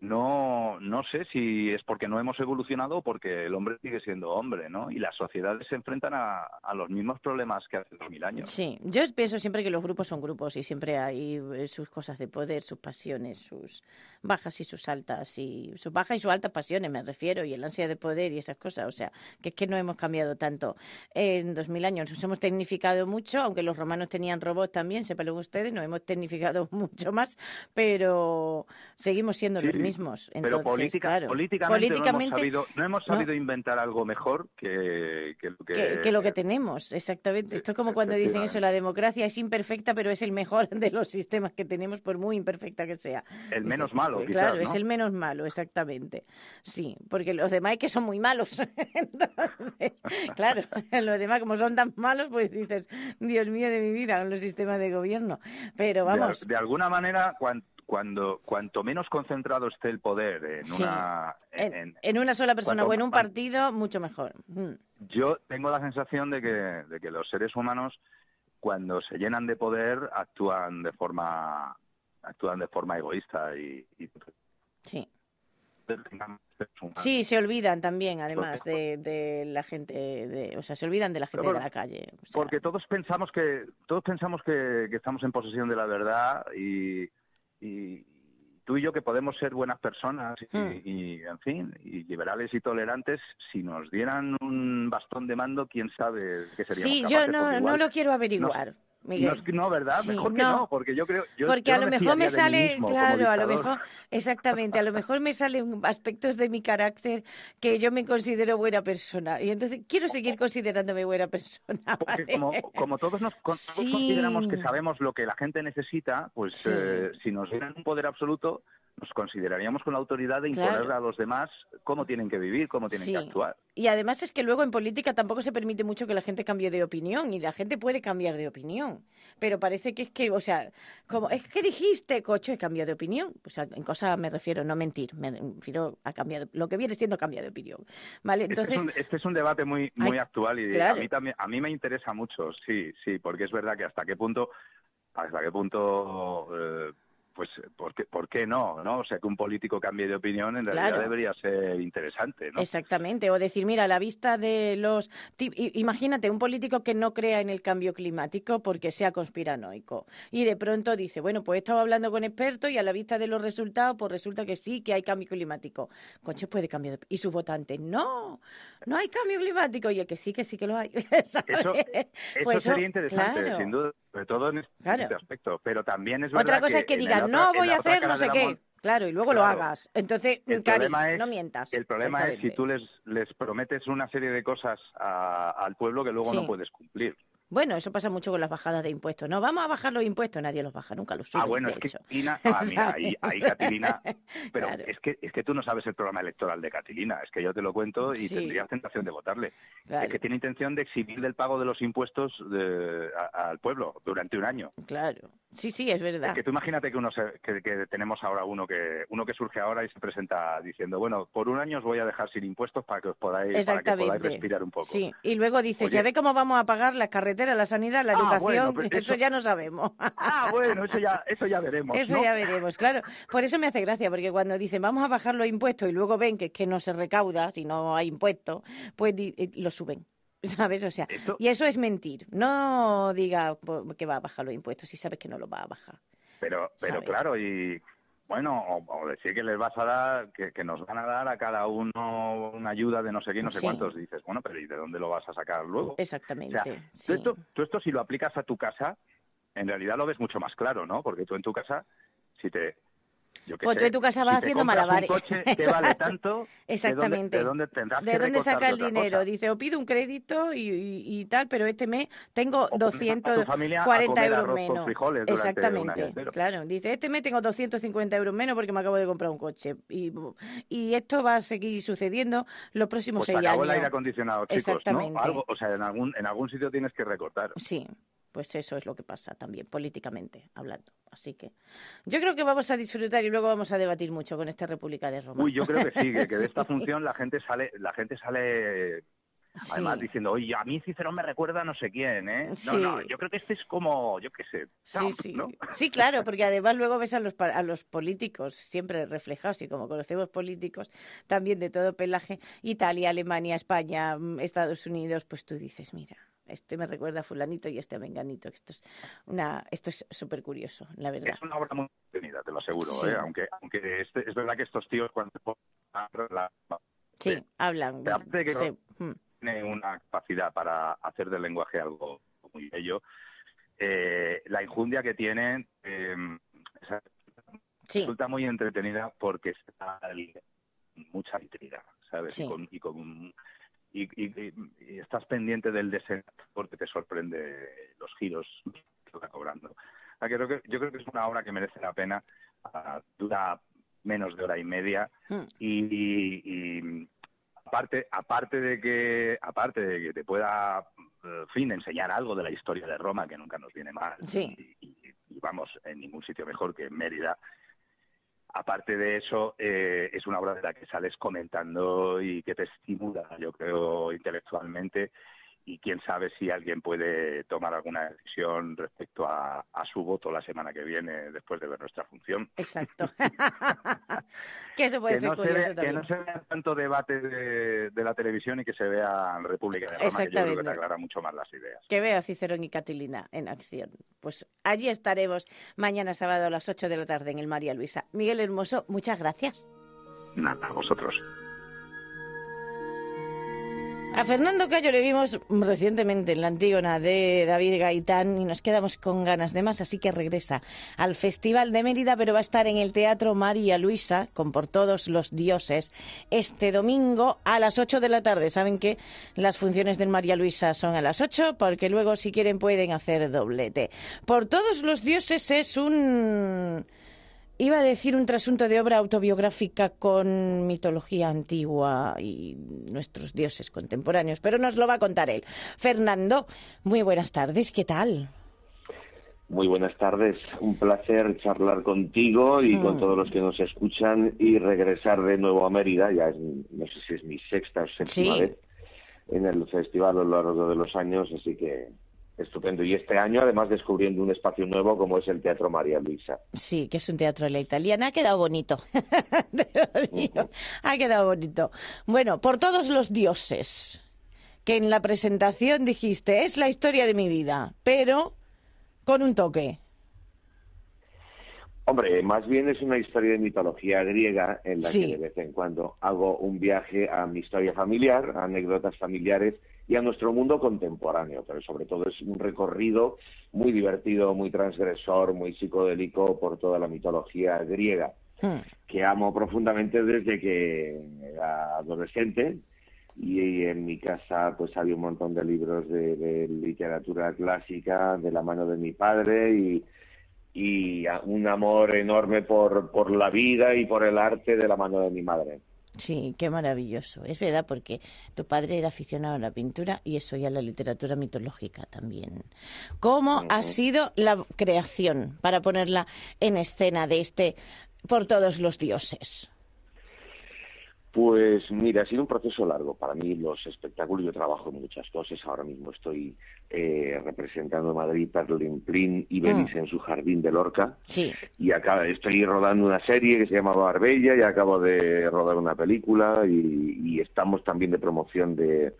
no, no sé si es porque no hemos evolucionado o porque el hombre sigue siendo hombre, ¿no? Y las sociedades se enfrentan a, a los mismos problemas que hace dos mil años. Sí, yo pienso siempre que los grupos son grupos y siempre hay eh, sus cosas de poder, sus pasiones, sus bajas y sus altas, y sus bajas y sus altas pasiones, me refiero, y el ansia de poder y esas cosas. O sea, que es que no hemos cambiado tanto en dos mil años. Nos hemos tecnificado mucho, aunque los romanos tenían robots también, sépanlo ustedes, nos hemos tecnificado [LAUGHS] mucho más, pero seguimos siendo los mismos. Pero política- claro, políticamente, políticamente no hemos sabido, no hemos no. sabido inventar algo mejor que, que lo que, que, que lo que tenemos, exactamente. Esto es como cuando dicen eso, la democracia es imperfecta, pero es el mejor [LAUGHS] de los sistemas que tenemos, por muy imperfecta que sea. el menos Dices, malo, quizás, Claro, ¿no? es el menos malo, exactamente. Sí, porque los demás es que son muy malos. [LAUGHS] Entonces, claro, los demás como son tan malos, pues dices, Dios mío de mi vida, con los sistemas de gobierno. Pero vamos, De, alguna manera, cuan- cuando, cuanto menos concentrado esté el poder en Sí. una... en- en, en- en una sola persona cuanto o en un partido, mucho mejor. Mm. Yo tengo la sensación de que, de que los seres humanos, cuando se llenan de poder, actúan de forma actúan de forma egoísta y, y Sí. Sí, se olvidan también, además, de, de la gente, de, o sea, se olvidan de la gente Pero de la calle. o sea, porque todos pensamos que todos pensamos que, que estamos en posesión de la verdad y, y tú y yo que podemos ser buenas personas y, Hmm. y, en fin y liberales y tolerantes si nos dieran un bastón de mando quién sabe qué seríamos Sí, yo no lo quiero averiguar. Miguel. No, no, ¿verdad? Sí, mejor que no. no, porque yo creo... Yo, Porque yo a lo me mejor me sale, mismo claro, a lo mejor, [LAUGHS] exactamente, a lo mejor me salen aspectos de mi carácter que yo me considero buena persona. Y entonces quiero seguir considerándome buena persona. [LAUGHS] Porque ¿vale? como, como todos, nos, todos Sí. consideramos que sabemos lo que la gente necesita, pues Sí. eh, si nos dieran un poder absoluto, nos consideraríamos con la autoridad de Claro. imponer a los demás cómo tienen que vivir, cómo tienen Sí. que actuar. Y además es que luego en política tampoco se permite mucho que la gente cambie de opinión y la gente puede cambiar de opinión. Pero parece que es que, o sea, como, es que dijiste, coche, he cambiado de opinión. O sea, en cosas me refiero, no mentir, me refiero a cambiar, lo que viene siendo cambia de opinión. ¿Vale? Este Entonces, es, un, este es un debate muy muy actual y claro. a mí también a mí me interesa mucho, sí, sí, porque es verdad que hasta qué punto hasta qué punto eh, pues ¿por qué, por qué no, no? O sea, que un político cambie de opinión en realidad Claro. debería ser interesante, ¿no? Exactamente, o decir, mira, a la vista de los... Imagínate, un político que no crea en el cambio climático porque sea conspiranoico y de pronto dice, bueno, pues he estado hablando con expertos y a la vista de los resultados, pues resulta que sí, que hay cambio climático. Conche, puede cambiar de... Y sus votantes, no, no hay cambio climático. Y el que sí, que sí que lo hay. [LAUGHS] ¿sabes? Eso, eso Pues sería interesante, claro. sin duda, sobre todo en este, Claro. este aspecto. Pero también es verdad Otra cosa es que digan, otra- no voy a hacer no sé qué. mon- Claro, y luego lo hagas. Entonces, El Cari, problema es, no mientas. el problema es si tú les, les prometes una serie de cosas a- al pueblo que luego Sí. no puedes cumplir. Bueno, eso pasa mucho con las bajadas de impuestos. No, vamos a bajar los impuestos, nadie los baja, nunca los sube. Ah, bueno, es que hecho. Catilina, [LAUGHS] ah, mira, ahí, ahí Catilina, [LAUGHS] pero Claro. es que es que tú no sabes el programa electoral de Catilina, es que yo te lo cuento y Sí. tendrías tentación de votarle. Claro. Es que tiene intención de exhibir del pago de los impuestos de- a- al pueblo durante un año. Claro. Sí, sí, es verdad. Es que tú imagínate que uno se- que, que tenemos ahora uno que uno que surge ahora y se presenta diciendo, bueno, por un año os voy a dejar sin impuestos para que os podáis, para que podáis respirar un poco. Sí, y luego dices, Oye. ya ve cómo vamos a pagar las carreteras, la sanidad, la Ah, educación, bueno, pues [LAUGHS] eso... eso- ya no sabemos. Ah, bueno, eso ya, eso ya veremos. Eso ¿no? ya veremos, claro. Por eso me hace gracia, porque cuando dicen vamos a bajar los impuestos y luego ven que es que no se recauda, si no hay impuestos, pues eh, lo suben. [LAUGHS] ¿Sabes? O sea, y eso es mentir. No diga po- que va a bajar los impuestos si sabes que no los va a bajar. Pero, pero ¿sabes? claro, y bueno, o, o decir que les vas a dar, que, que nos van a dar a cada uno una ayuda de no sé qué, no sé Sí. cuántos, dices, bueno, pero ¿y de dónde lo vas a sacar luego? Exactamente. O sea, tú, esto, tú esto si lo aplicas a tu casa, en realidad lo ves mucho más claro, ¿no? Porque tú en tu casa, si te... Yo qué Pues tú sé, en tu casa si vas te haciendo malabares. Un coche que vale [LAUGHS] tanto, Exactamente. ¿de dónde, de dónde tendrás ¿De que dónde saca el dinero? cosa? Dice, o pido un crédito y, y- y tal, pero este mes tengo a tu familia a 240 comer euros menos. Exactamente, claro. Dice, este mes tengo 250 euros menos porque me acabo de comprar un coche. Y, y esto va a seguir sucediendo los próximos Pues se seis acabó años. el aire acondicionado, chicos, Exactamente. ¿no? Algo, o sea, en algún, en algún sitio tienes que recortar. Sí, pues eso es lo que pasa también, políticamente hablando. Así que yo creo que vamos a disfrutar y luego vamos a debatir mucho con esta República de Roma. Uy, yo creo que sí, que, que de [LAUGHS] esta función la gente sale, la gente sale además Sí. diciendo, oye, a mí Cicerón me recuerda a no sé quién, ¿eh? No, Sí. no, yo creo que este es como, yo qué sé, Sí, Trump, sí. ¿no? Sí, claro, [LAUGHS] porque además luego ves a los, a los políticos siempre reflejados y como conocemos políticos también de todo pelaje, Italia, Alemania, España, mm, Estados Unidos, pues tú dices, mira, este me recuerda a fulanito y este a menganito. Esto es una, esto es súper curioso, la verdad. Es una obra muy entretenida, te lo aseguro, Sí. ¿eh? Aunque, aunque este- es verdad que estos tíos cuando la, Sí, hablan. Pero aparte de que sí, mm, tiene una capacidad para hacer del lenguaje algo muy bello, eh, la injundia que tienen eh, esa- resulta muy entretenida porque está mucha intriga, ¿sabes? Sí. Y, con, y, con- y- y- y estás pendiente del desenlace porque te sorprende los giros que va cobrando. Creo que, yo creo que es una obra que merece la pena. ah, dura menos de hora y media mm. y, y- y aparte aparte de que aparte de que te pueda en fin enseñar algo de la historia de Roma que nunca nos viene mal Sí. y, y- y vamos en ningún sitio mejor que en Mérida aparte de eso eh, es una obra de la que sales comentando y que te estimula yo creo intelectualmente y quién sabe si alguien puede tomar alguna decisión respecto a, a su voto la semana que viene después de ver nuestra función Exacto. [LAUGHS] que eso puede que ser no, se curioso que también. no se vea tanto debate de, de la televisión y que se vea República de Roma, que yo creo que te aclara mucho más las ideas. Que vea Cicerón y Catilina en acción. Pues allí estaremos mañana sábado a las 8 de la tarde en el María Luisa. Miguel Hermoso, muchas gracias. Nada, a vosotros. A Fernando Cayo le vimos recientemente en la Antígona de David Gaitán y nos quedamos con ganas de más, así que regresa al Festival de Mérida, pero va a estar en el Teatro María Luisa, con Por Todos los Dioses, este domingo a las 8 de la tarde. Saben que las funciones del María Luisa son a las 8, porque luego, si quieren, pueden hacer doblete. Por Todos los Dioses es un Iba a decir un trasunto de obra autobiográfica con mitología antigua y nuestros dioses contemporáneos, pero nos lo va a contar él. Fernando, muy buenas tardes, ¿qué tal? Muy buenas tardes, un placer charlar contigo y con Mm. todos los que nos escuchan y regresar de nuevo a Mérida, ya es, no sé si es mi sexta o séptima Sí. vez en el festival a lo largo de los años, así que estupendo. Y este año además descubriendo un espacio nuevo como es el Teatro María Luisa. Sí, que es un teatro de la italiana. Ha quedado bonito. [LAUGHS] Te lo digo. Ha quedado bonito. Bueno, por todos los dioses, que en la presentación dijiste, es la historia de mi vida, pero con un toque. Hombre, más bien es una historia de mitología griega en la Sí. que de vez en cuando hago un viaje a mi historia familiar, a anécdotas familiares y a nuestro mundo contemporáneo, pero sobre todo es un recorrido muy divertido, muy transgresor, muy psicodélico por toda la mitología griega, que amo profundamente desde que era adolescente y en mi casa pues había un montón de libros de, de literatura clásica de la mano de mi padre y, y un amor enorme por, por la vida y por el arte de la mano de mi madre. Sí, qué maravilloso. Es verdad, porque tu padre era aficionado a la pintura y eso y a la literatura mitológica también. ¿Cómo ha sido la creación para ponerla en escena de este por todos los dioses? Pues mira, ha sido un proceso largo. Para mí los espectáculos, yo trabajo en muchas cosas. Ahora mismo estoy eh, representando Madrid, Perlin Plin y Belis en su jardín de Lorca. Sí. Y acá estoy rodando una serie que se llama Barbella y acabo de rodar una película y, y estamos también de promoción de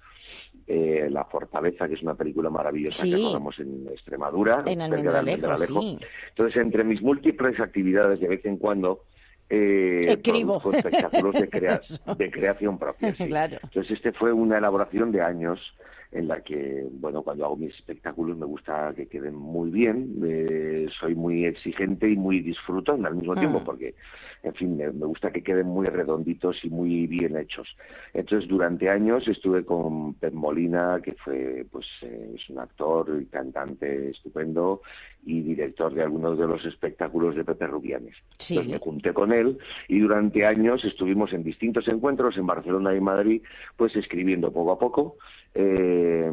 eh, La Fortaleza, que es una película maravillosa Sí. que rodamos en Extremadura. En cerca de Almendralejo, Almendralejo. sí. Entonces, entre mis múltiples actividades, de vez en cuando eh, Escribo. produzco espectáculos de, crea- [LAUGHS] de creación propia. sí. [LAUGHS] Claro. Entonces, este fue una elaboración de años en la que, bueno, cuando hago mis espectáculos me gusta que queden muy bien, eh, soy muy exigente y muy disfrutón al mismo tiempo, Mm. porque, en fin, me, me gusta que queden muy redonditos y muy bien hechos. Entonces, durante años estuve con Pep Molina, que fue, pues, eh, es un actor y cantante estupendo y director de algunos de los espectáculos de Pepe Rubianes. Sí. Entonces me junté con él y durante años estuvimos en distintos encuentros en Barcelona y Madrid, pues escribiendo poco a poco, eh,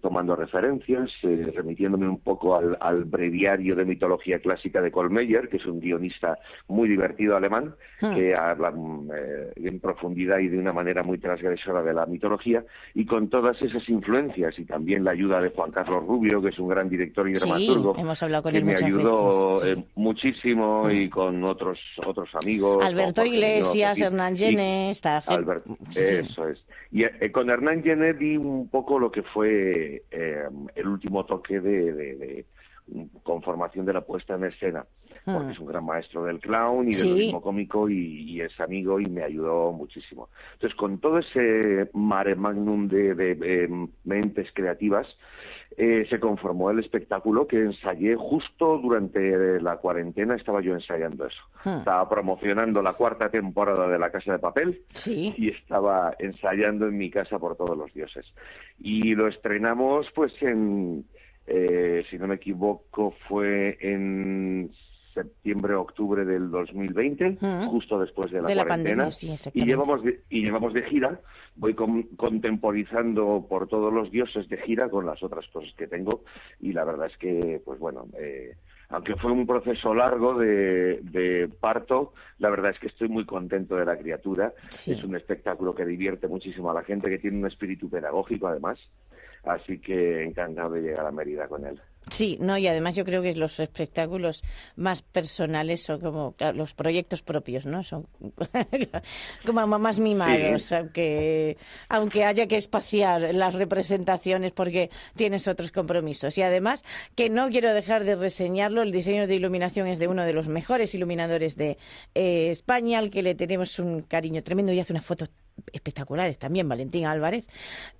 tomando referencias, eh, remitiéndome un poco al, al breviario de mitología clásica de Kolmeyer, que es un guionista muy divertido alemán, Hmm. que habla mm, eh, en profundidad y de una manera muy transgresora de la mitología, y con todas esas influencias y también la ayuda de Juan Carlos Rubio, que es un gran director y Sí, dramaturgo, hemos hablado con que él me ayudó veces, sí. eh, muchísimo y con otros otros amigos. Alberto Iglesias. Hernán Y- Gené, esta gente. Albert, Sí. eso es. Y eh, con Hernán Genet vi un poco lo que fue eh, el último toque de, de- de conformación de la puesta en escena, porque Ah. es un gran maestro del clown y del ritmo cómico y, y es amigo y me ayudó muchísimo. Entonces, con todo ese mare magnum de, de, eh, mentes creativas, eh, se conformó el espectáculo que ensayé justo durante la cuarentena, estaba yo ensayando eso. Ah. Estaba promocionando la cuarta temporada de La Casa de Papel Sí. y estaba ensayando en mi casa por todos los dioses. Y lo estrenamos pues en, eh, si no me equivoco, fue en septiembre, octubre del 2020, Mm. justo después de la De la cuarentena. pandemia, sí, y llevamos de, y llevamos de gira, voy con- contemporizando por todos los dioses de gira con las otras cosas que tengo y la verdad es que, pues bueno, eh, aunque fue un proceso largo de, de parto, la verdad es que estoy muy contento de la criatura. Sí. Es un espectáculo que divierte muchísimo a la gente, que tiene un espíritu pedagógico además, así que encantado de llegar a Mérida con él. Sí, no, y además yo creo que los espectáculos más personales son como claro, los proyectos propios, ¿no? Son [LAUGHS] como más mimados, Sí. aunque, aunque haya que espaciar las representaciones porque tienes otros compromisos. Y además, que no quiero dejar de reseñarlo, el diseño de iluminación es de uno de los mejores iluminadores de eh, España, al que le tenemos un cariño tremendo y hace una foto espectaculares también, Valentín Álvarez,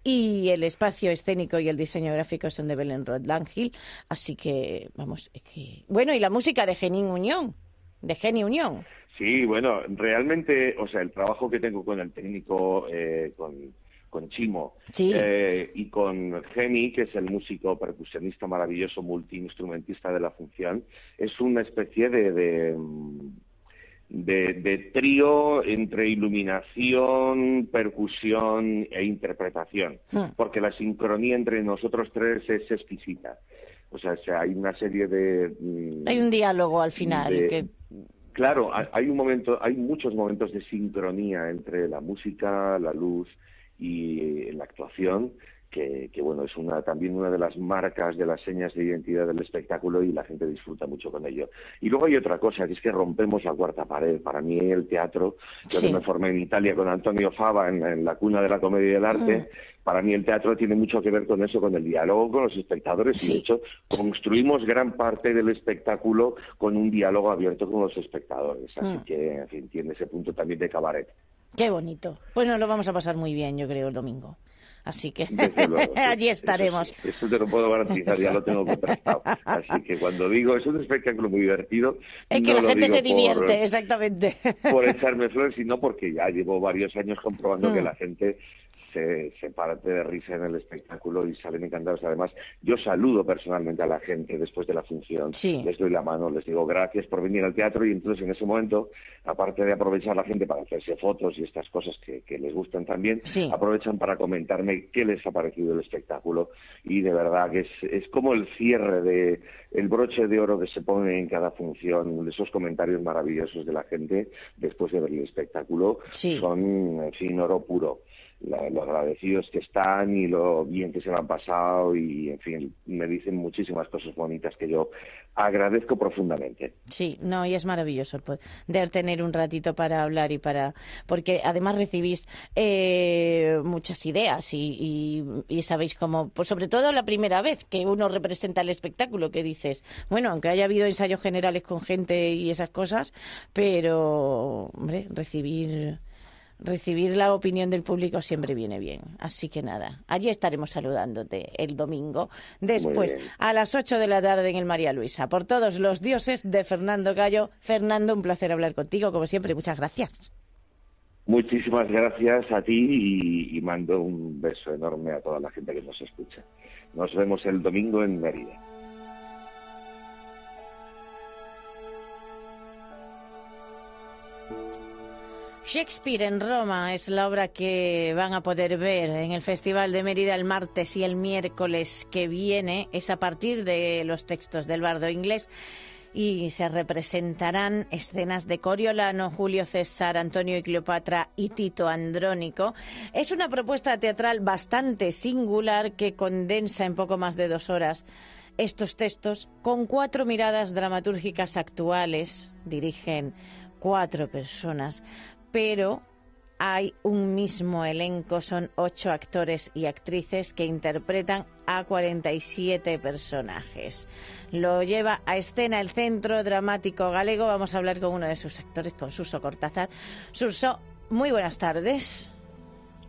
y el espacio escénico y el diseño gráfico son de Belén Rodland Hill, así que, vamos, es que... Bueno, y la música de Genin Unión, de Geni Unión. Sí, bueno, realmente, o sea, el trabajo que tengo con el técnico, eh, con, con Chimo eh, y con Geni, que es el músico percusionista maravilloso, multiinstrumentista de la función, es una especie de, de, de- de trío entre iluminación, percusión e interpretación, porque la sincronía entre nosotros tres es exquisita. O sea, o sea, hay una serie de... mm, Hay un diálogo al final de- que... Claro, hay un momento, hay muchos momentos de sincronía entre la música, la luz y la actuación, que, que, bueno, es una también una de las marcas de las señas de identidad del espectáculo y la gente disfruta mucho con ello. Y luego hay otra cosa, que es que rompemos la cuarta pared. Para mí el teatro, yo Sí. que me formé en Italia con Antonio Fava en, en la cuna de la comedia y del arte, para mí el teatro tiene mucho que ver con eso, con el diálogo con los espectadores y de hecho construimos gran parte del espectáculo con un diálogo abierto con los espectadores. Así Mm. que, en fin, tiene ese punto también de cabaret. Qué bonito. Pues nos lo vamos a pasar muy bien, yo creo, el domingo. Así que luego, [LAUGHS] allí eso estaremos. sí, Eso te lo puedo garantizar, ya Eso. lo tengo contrastado. Así que cuando digo es un espectáculo muy divertido, Es que no la lo gente se divierte, por- exactamente. por echarme flores, sino porque ya llevo varios años comprobando que Mm. la gente se, se parte de risa en el espectáculo y salen encantados. Además, yo saludo personalmente a la gente después de la función. Les doy la mano, les digo gracias por venir al teatro y entonces en ese momento, aparte de aprovechar a la gente para hacerse fotos y estas cosas que, que les gustan también, aprovechan para comentarme qué les ha parecido el espectáculo y de verdad que es, es como el cierre de el broche de oro que se pone en cada función, esos comentarios maravillosos de la gente después de ver el espectáculo son, en fin, oro puro. La- lo agradecidos que están y lo bien que se lo han pasado y, en fin, me dicen muchísimas cosas bonitas que yo agradezco profundamente. Sí, no, y es maravilloso poder tener un ratito para hablar y para. Porque además recibís eh, muchas ideas y, y- y sabéis cómo. Pues sobre todo la primera vez que uno representa el espectáculo, que dices, bueno, aunque haya habido ensayos generales con gente y esas cosas, pero, hombre, recibir. Recibir la opinión del público siempre viene bien. Así que nada, allí estaremos saludándote el domingo. Después, a las 8 de la tarde en el María Luisa. Por todos los dioses de Fernando Gallo. Fernando, un placer hablar contigo, como siempre. Muchas gracias. Muchísimas gracias a ti y, y mando un beso enorme a toda la gente que nos escucha. Nos vemos el domingo en Mérida. Shakespeare en Roma es la obra que van a poder ver en el Festival de Mérida el martes y el miércoles que viene. Es a partir de los textos del bardo inglés y se representarán escenas de Coriolano, Julio César, Antonio y Cleopatra y Tito Andrónico. Es una propuesta teatral bastante singular que condensa en poco más de dos horas estos textos con cuatro miradas dramatúrgicas actuales. Dirigen cuatro personas, pero hay un mismo elenco, son ocho actores y actrices que interpretan a 47 personajes. Lo lleva a escena el Centro Dramático Galego. Vamos a hablar con uno de sus actores, con Suso Cortázar. Suso, muy buenas tardes.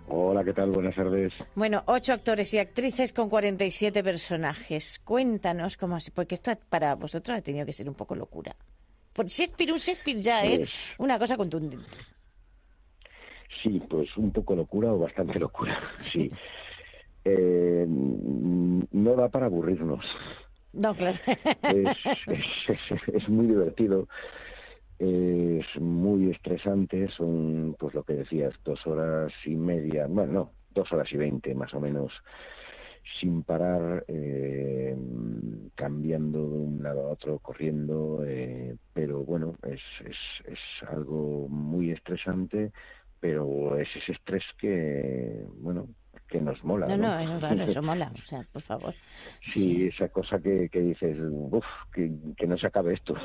Hola, ¿qué tal? Buenas tardes. Bueno, ocho actores y actrices con 47 personajes. Cuéntanos cómo así, porque esto para vosotros ha tenido que ser un poco locura. Por Shakespeare, un Shakespeare ya es Pues- una cosa contundente. Sí, pues un poco locura o bastante locura, [LAUGHS] sí. Eh, no da para aburrirnos. No, claro. Es, es- es- es muy divertido, es muy estresante, son, pues lo que decías, dos horas y media, bueno, no, dos horas y veinte más o menos, sin parar, eh, cambiando de un lado a otro, corriendo, eh, pero bueno, es, es, es algo muy estresante, pero es ese estrés que, bueno, que nos mola. No, ¿no? no, claro, [LAUGHS] eso mola. O sea, por favor. Sí, esa cosa que, que dices, uff, que, que no se acabe esto.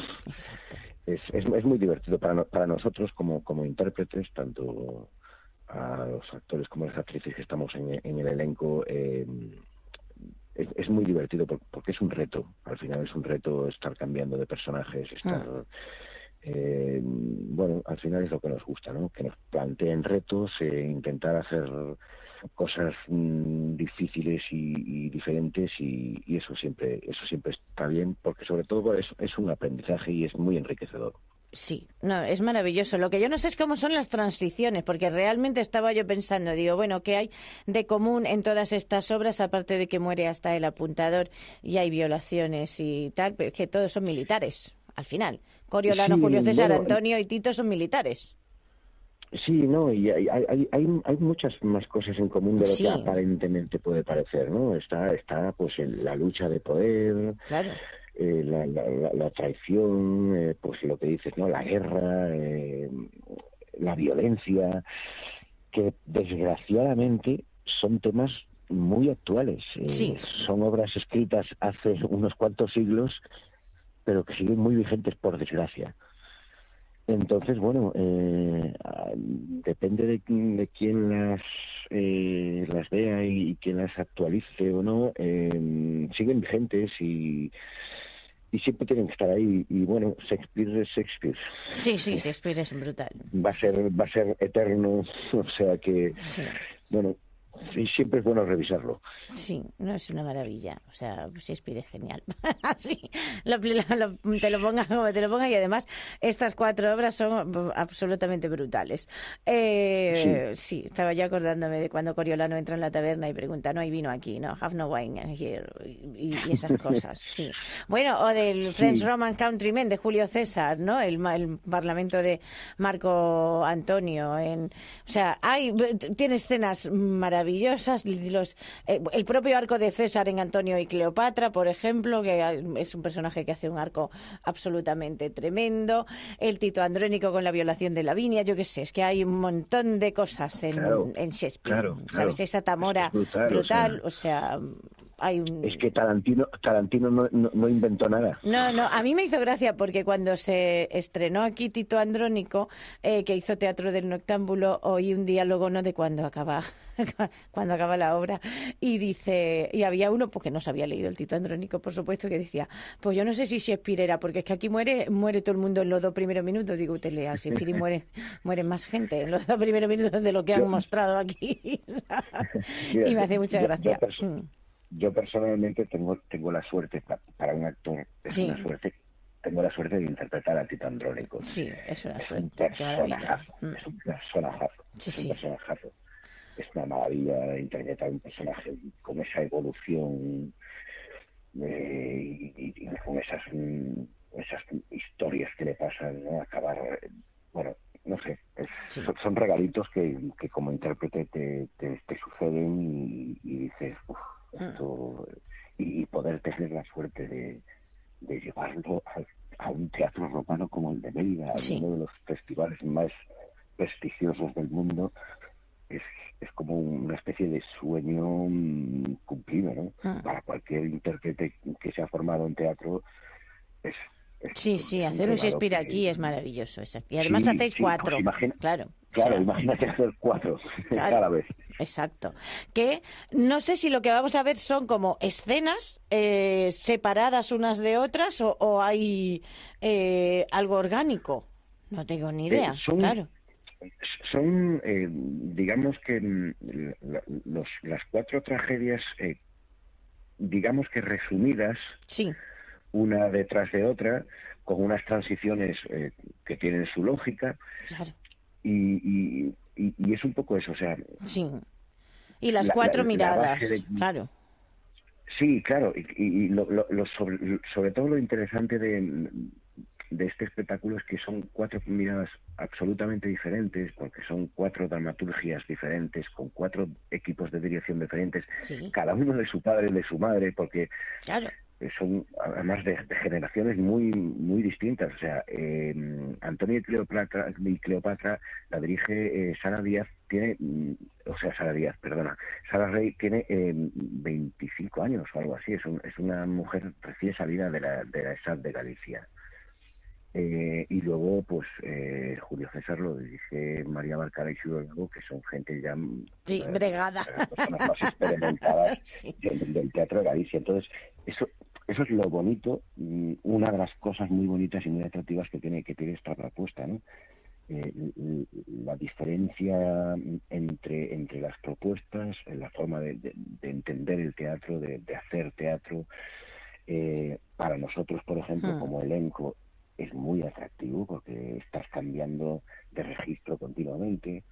Es, es, es muy divertido para, no- para nosotros como, como intérpretes, tanto a los actores como a las actrices que estamos en, en el elenco. eh, es, es muy divertido por- porque es un reto. Al final es un reto estar cambiando de personajes, estar eh, bueno, al final es lo que nos gusta, ¿no? Que nos planteen retos, eh, intentar hacer cosas mm, difíciles y, diferentes y, eso siempre eso siempre está bien porque sobre todo es, es un aprendizaje y es muy enriquecedor. Sí, no, es maravilloso. Lo que yo no sé es cómo son las transiciones, porque realmente estaba yo pensando, digo, bueno, ¿qué hay de común en todas estas obras, aparte de que muere hasta el apuntador y hay violaciones y tal, pero es que todos son militares, al final. Coriolano, Sí, Julio César, bueno, Antonio y Tito son militares. Sí, no, y hay, hay, hay, hay- hay muchas más cosas en común de lo Sí. que aparentemente puede parecer, ¿no? Está, está pues en la lucha de poder, Claro. eh, la, la, traición, eh, pues lo que dices, ¿no? La guerra, eh, la violencia, que desgraciadamente son temas muy actuales. Eh, Sí. Son obras escritas hace unos cuantos siglos, pero que siguen muy vigentes por desgracia. Entonces, bueno, eh, depende de, de quién las eh, las vea y, quién las actualice o no, eh, siguen vigentes y, y siempre tienen que estar ahí. Y bueno, Shakespeare es Shakespeare. Sí, sí, Shakespeare es brutal. Va a ser, va a ser eterno, [LAUGHS] o sea que, Sí. bueno, sí, siempre es bueno revisarlo. Sí, no es una maravilla. O sea, Shakespeare es genial. [LAUGHS] Así, lo- lo- te lo ponga como [LAUGHS] te lo ponga y además estas cuatro obras son absolutamente brutales. Eh, sí. estaba yo acordándome de cuando Coriolano entra en la taberna y pregunta, no hay vino aquí, no, have no wine here, y, y esas [LAUGHS] cosas, sí. Bueno, o del French Sí. Roman Countrymen de Julio César, ¿no? El, el parlamento de Marco Antonio. En, o sea, hay, tiene escenas maravillosas. Los, eh, el propio arco de César en Antonio y Cleopatra, por ejemplo, que es un personaje que hace un arco absolutamente tremendo. El Tito Andrónico con la violación de Lavinia, yo qué sé, es que hay un montón de cosas en, Claro, en Shakespeare. claro, ¿Sabes? claro. Esa Tamora Es brutal, o brutal, sea. o sea, hay un... Es que Tarantino, Tarantino no, no, no inventó nada. No, no, a mí me hizo gracia porque cuando se estrenó aquí Tito Andrónico, eh, que hizo Teatro del Noctámbulo, oí un diálogo no de cuando acaba, [LAUGHS] cuando acaba la obra, y dice, y había uno, porque no se había leído el Tito Andrónico, por supuesto, que decía, pues yo no sé si Shakespeare era, porque es que aquí muere, muere todo el mundo en los dos primeros minutos, digo, usted lea Shakespeare y muere, [LAUGHS] muere más gente en los dos primeros minutos de lo que han Yo- mostrado aquí. [LAUGHS] Y me hace mucha yo- yo gracia. Mm. Yo personalmente tengo tengo la suerte pa- para un actor es Sí. una suerte tengo la suerte de interpretar a Tito Andrónico. Sí, es una un suerte, qué maravilla. personajazo, Mm. es un personajazo, Sí, es un personajazo. Es una maravilla interpretar un personaje con esa evolución eh, y, con esas mm, esas historias que le pasan, ¿no? Acabar, bueno, no sé, es- son, son regalitos que, que como intérprete te, te, te suceden y, y dices, "Uf, esto, y, poder tener la suerte de, de llevarlo a, a un teatro romano como el de Mérida, Sí. uno de los festivales más prestigiosos del mundo, es, es como una especie de sueño mm, cumplido, ¿no? Ah. Para cualquier intérprete que se ha formado en teatro, es... Sí, sí, hacer un Shakespeare que- aquí es maravilloso. exacto. Y además Sí, hacéis sí, pues cuatro. imagina- claro. Claro, o sea, imagínate hacer cuatro [LAUGHS] Claro. cada vez. Exacto. Que no sé si lo que vamos a ver son como escenas eh, separadas unas de otras o, o hay eh, algo orgánico. No tengo ni idea. Eh, son- Claro. Son, eh, digamos que mm, la- los, las cuatro tragedias, eh, digamos que resumidas, sí. Una detrás de otra, con unas transiciones eh, que tienen su lógica, Claro. y, y, es un poco eso, o sea, Sí. Y las La- cuatro la- miradas. de- Claro. Sí, claro, y, y- y lo, lo- lo sobre, sobre todo lo interesante de, de este espectáculo es que son cuatro miradas absolutamente diferentes, porque son cuatro dramaturgias diferentes, con cuatro equipos de dirección diferentes, Sí. cada uno de su padre y de su madre, porque Claro. Son además de, de generaciones muy muy distintas. O sea, eh, Antonio y Cleopatra, y Cleopatra la dirige eh, Sara Díaz, tiene, o sea, Sara Díaz, perdona, Sara Rey tiene eh, 25 años o algo así, es, un- es una mujer recién salida de la, de la ESAD de Galicia. Eh, y luego, pues, eh, Julio César lo dirige María Barcara y Luego, que son gente ya Sí, eh, bregada. personas más experimentadas [LAUGHS] del, del teatro de Galicia. Entonces, eso eso es lo bonito, una de las cosas muy bonitas y muy atractivas que tiene que tiene esta propuesta, ¿no? Eh, la diferencia entre entre las propuestas, la forma de, de- de entender el teatro, de, de hacer teatro, eh, para nosotros, por ejemplo, Hmm. como elenco, es muy atractivo porque estás cambiando de registro continuamente.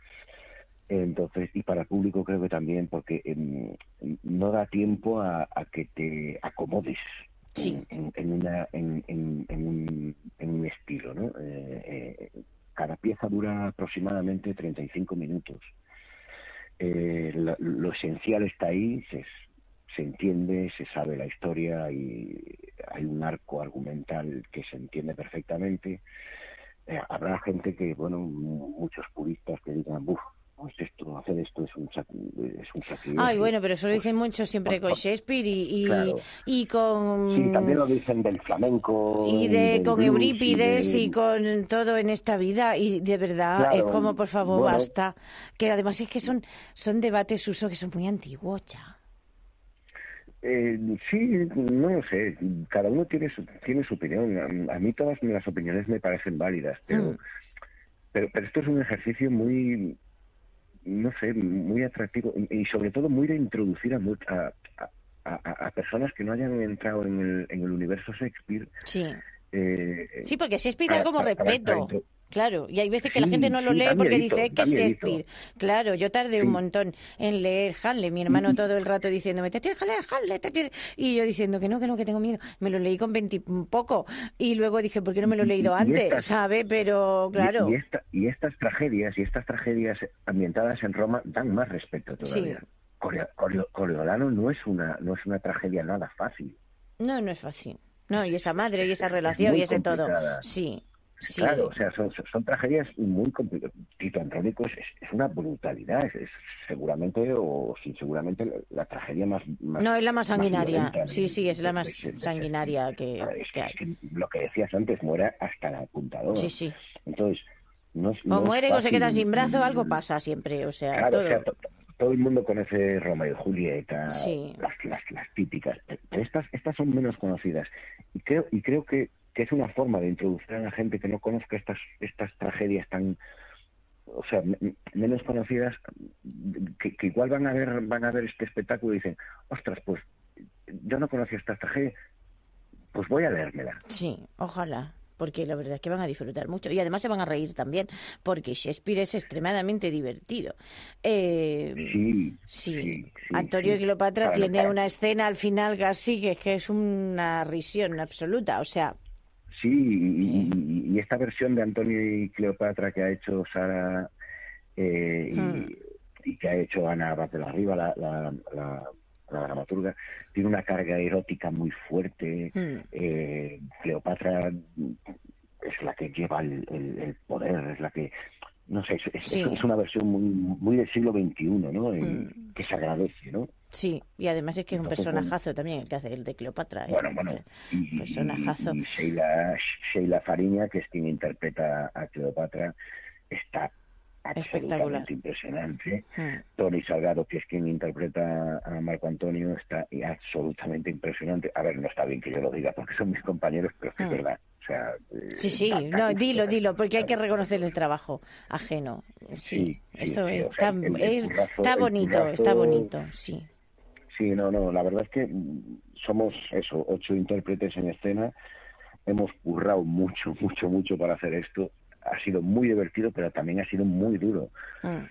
Entonces, y para el público creo que también, porque em, no da tiempo a, a que te acomodes en, en- en una, en, un, en un estilo, ¿no? Eh, eh, cada pieza dura aproximadamente 35 minutos. Eh, lo, lo esencial está ahí, se, se entiende, se sabe la historia y hay un arco argumental que se entiende perfectamente. Habrá gente que, bueno, muchos puristas que digan, buf, pues esto, hacer esto es un, es un sacrilegio. Ay, bueno, pero eso lo dicen mucho siempre con Shakespeare y, y, Claro. y con... Sí, también lo dicen del flamenco. y de con blues Eurípides de- y con todo en esta vida y de verdad Claro, es como por favor bueno. basta que además es que son son debates uso que son muy antiguos ya Eh, sí, no lo sé. Cada uno tiene su, tiene su opinión. A, a mí todas las opiniones me parecen válidas, pero, pero, pero esto es un ejercicio muy, no sé, muy atractivo y, sobre todo muy de introducir a, a, a- a- personas que no hayan entrado en el, en el universo Shakespeare. sí eh, sí porque Shakespeare da como respeto Claro, y hay veces que la gente no lo sí, lee porque miedito, dice "Es que es. Shakespeare. Claro, yo tardé un montón en leer Hamlet, mi hermano todo el rato diciéndome, te tienes que leer Hamlet, te tienes-". y yo diciendo que no, que no, que tengo miedo. Me lo leí con veintipoco y luego dije, ¿por qué no me lo he Y- leído y antes? ¿Sabe? Pero y- claro. Y, esta- y estas tragedias y estas tragedias ambientadas en Roma dan más respeto todavía. Corio- Corio- Coriolano no es una no es una tragedia nada fácil. No, no es fácil. No, y esa madre y esa relación y ese todo. Sí, sí. Claro, o sea, son, tragedias muy complicadas. Tito Andrónico es, una brutalidad, es, es seguramente, o sí, seguramente la, la tragedia más, más- No, es la más sanguinaria. violenta Sí, sí, es la más sanguinaria que, hay. que lo que decías antes, muere hasta la apuntadora. Sí, sí. Entonces, no O no mueren o se quedan sin brazo, algo pasa siempre. O sea, Claro, todo. o sea, to- todo el mundo conoce Romeo y Julieta, Sí. las, las, las típicas, pero estas, estas son menos conocidas. Y creo, y creo que, que es una forma de introducir a la gente que no conozca estas, estas tragedias tan, o sea, me- menos conocidas, que, que igual van a ver, van a ver este espectáculo y dicen, ostras, pues yo no conocía esta tragedia, pues voy a leérmela. Sí, ojalá. Porque la verdad es que van a disfrutar mucho. Y además se van a reír también, porque Shakespeare es extremadamente divertido. Eh, Sí, sí. Antonio y Cleopatra tiene una escena al final casi que es que es una risión absoluta. O sea, Sí, y, y- y esta versión de Antonio y Cleopatra que ha hecho Sara eh, y, Hmm. y que ha hecho Ana Arriba, la, la, la, la dramaturga, tiene una carga erótica muy fuerte. Hmm. Eh, Cleopatra es la que lleva el, el- el poder, es la que... No sé, es, es- Sí. Hmm. es una versión muy, muy del siglo XXI, ¿no? En- Que se agradece, ¿no? Sí. Y además es que es un personajazo también el que hace el de Cleopatra. ¿eh? Bueno, bueno, y, Personajazo. y Sheila, Sheila Fariña, que es quien interpreta a Cleopatra, está Espectacular. absolutamente impresionante. Hmm. Tony Salgado, que es quien interpreta a Marco Antonio, está absolutamente impresionante. A ver, no está bien que yo lo diga porque son mis compañeros, pero es que es Hmm. verdad. O sea, eh, Sí, sí, da- da no, dilo, dilo, porque hay que reconocer el trabajo ajeno. Sí, Sí, sí, eso sí, es, o sea, está, el- el es- currazo- está el bonito, currazo- está bonito, sí. Sí, no, no, la verdad es que mm, somos eso, ocho intérpretes en escena, hemos currado mucho, [LAUGHS] mucho, mucho para hacer esto, ha sido muy divertido, pero también ha sido muy duro, Mm.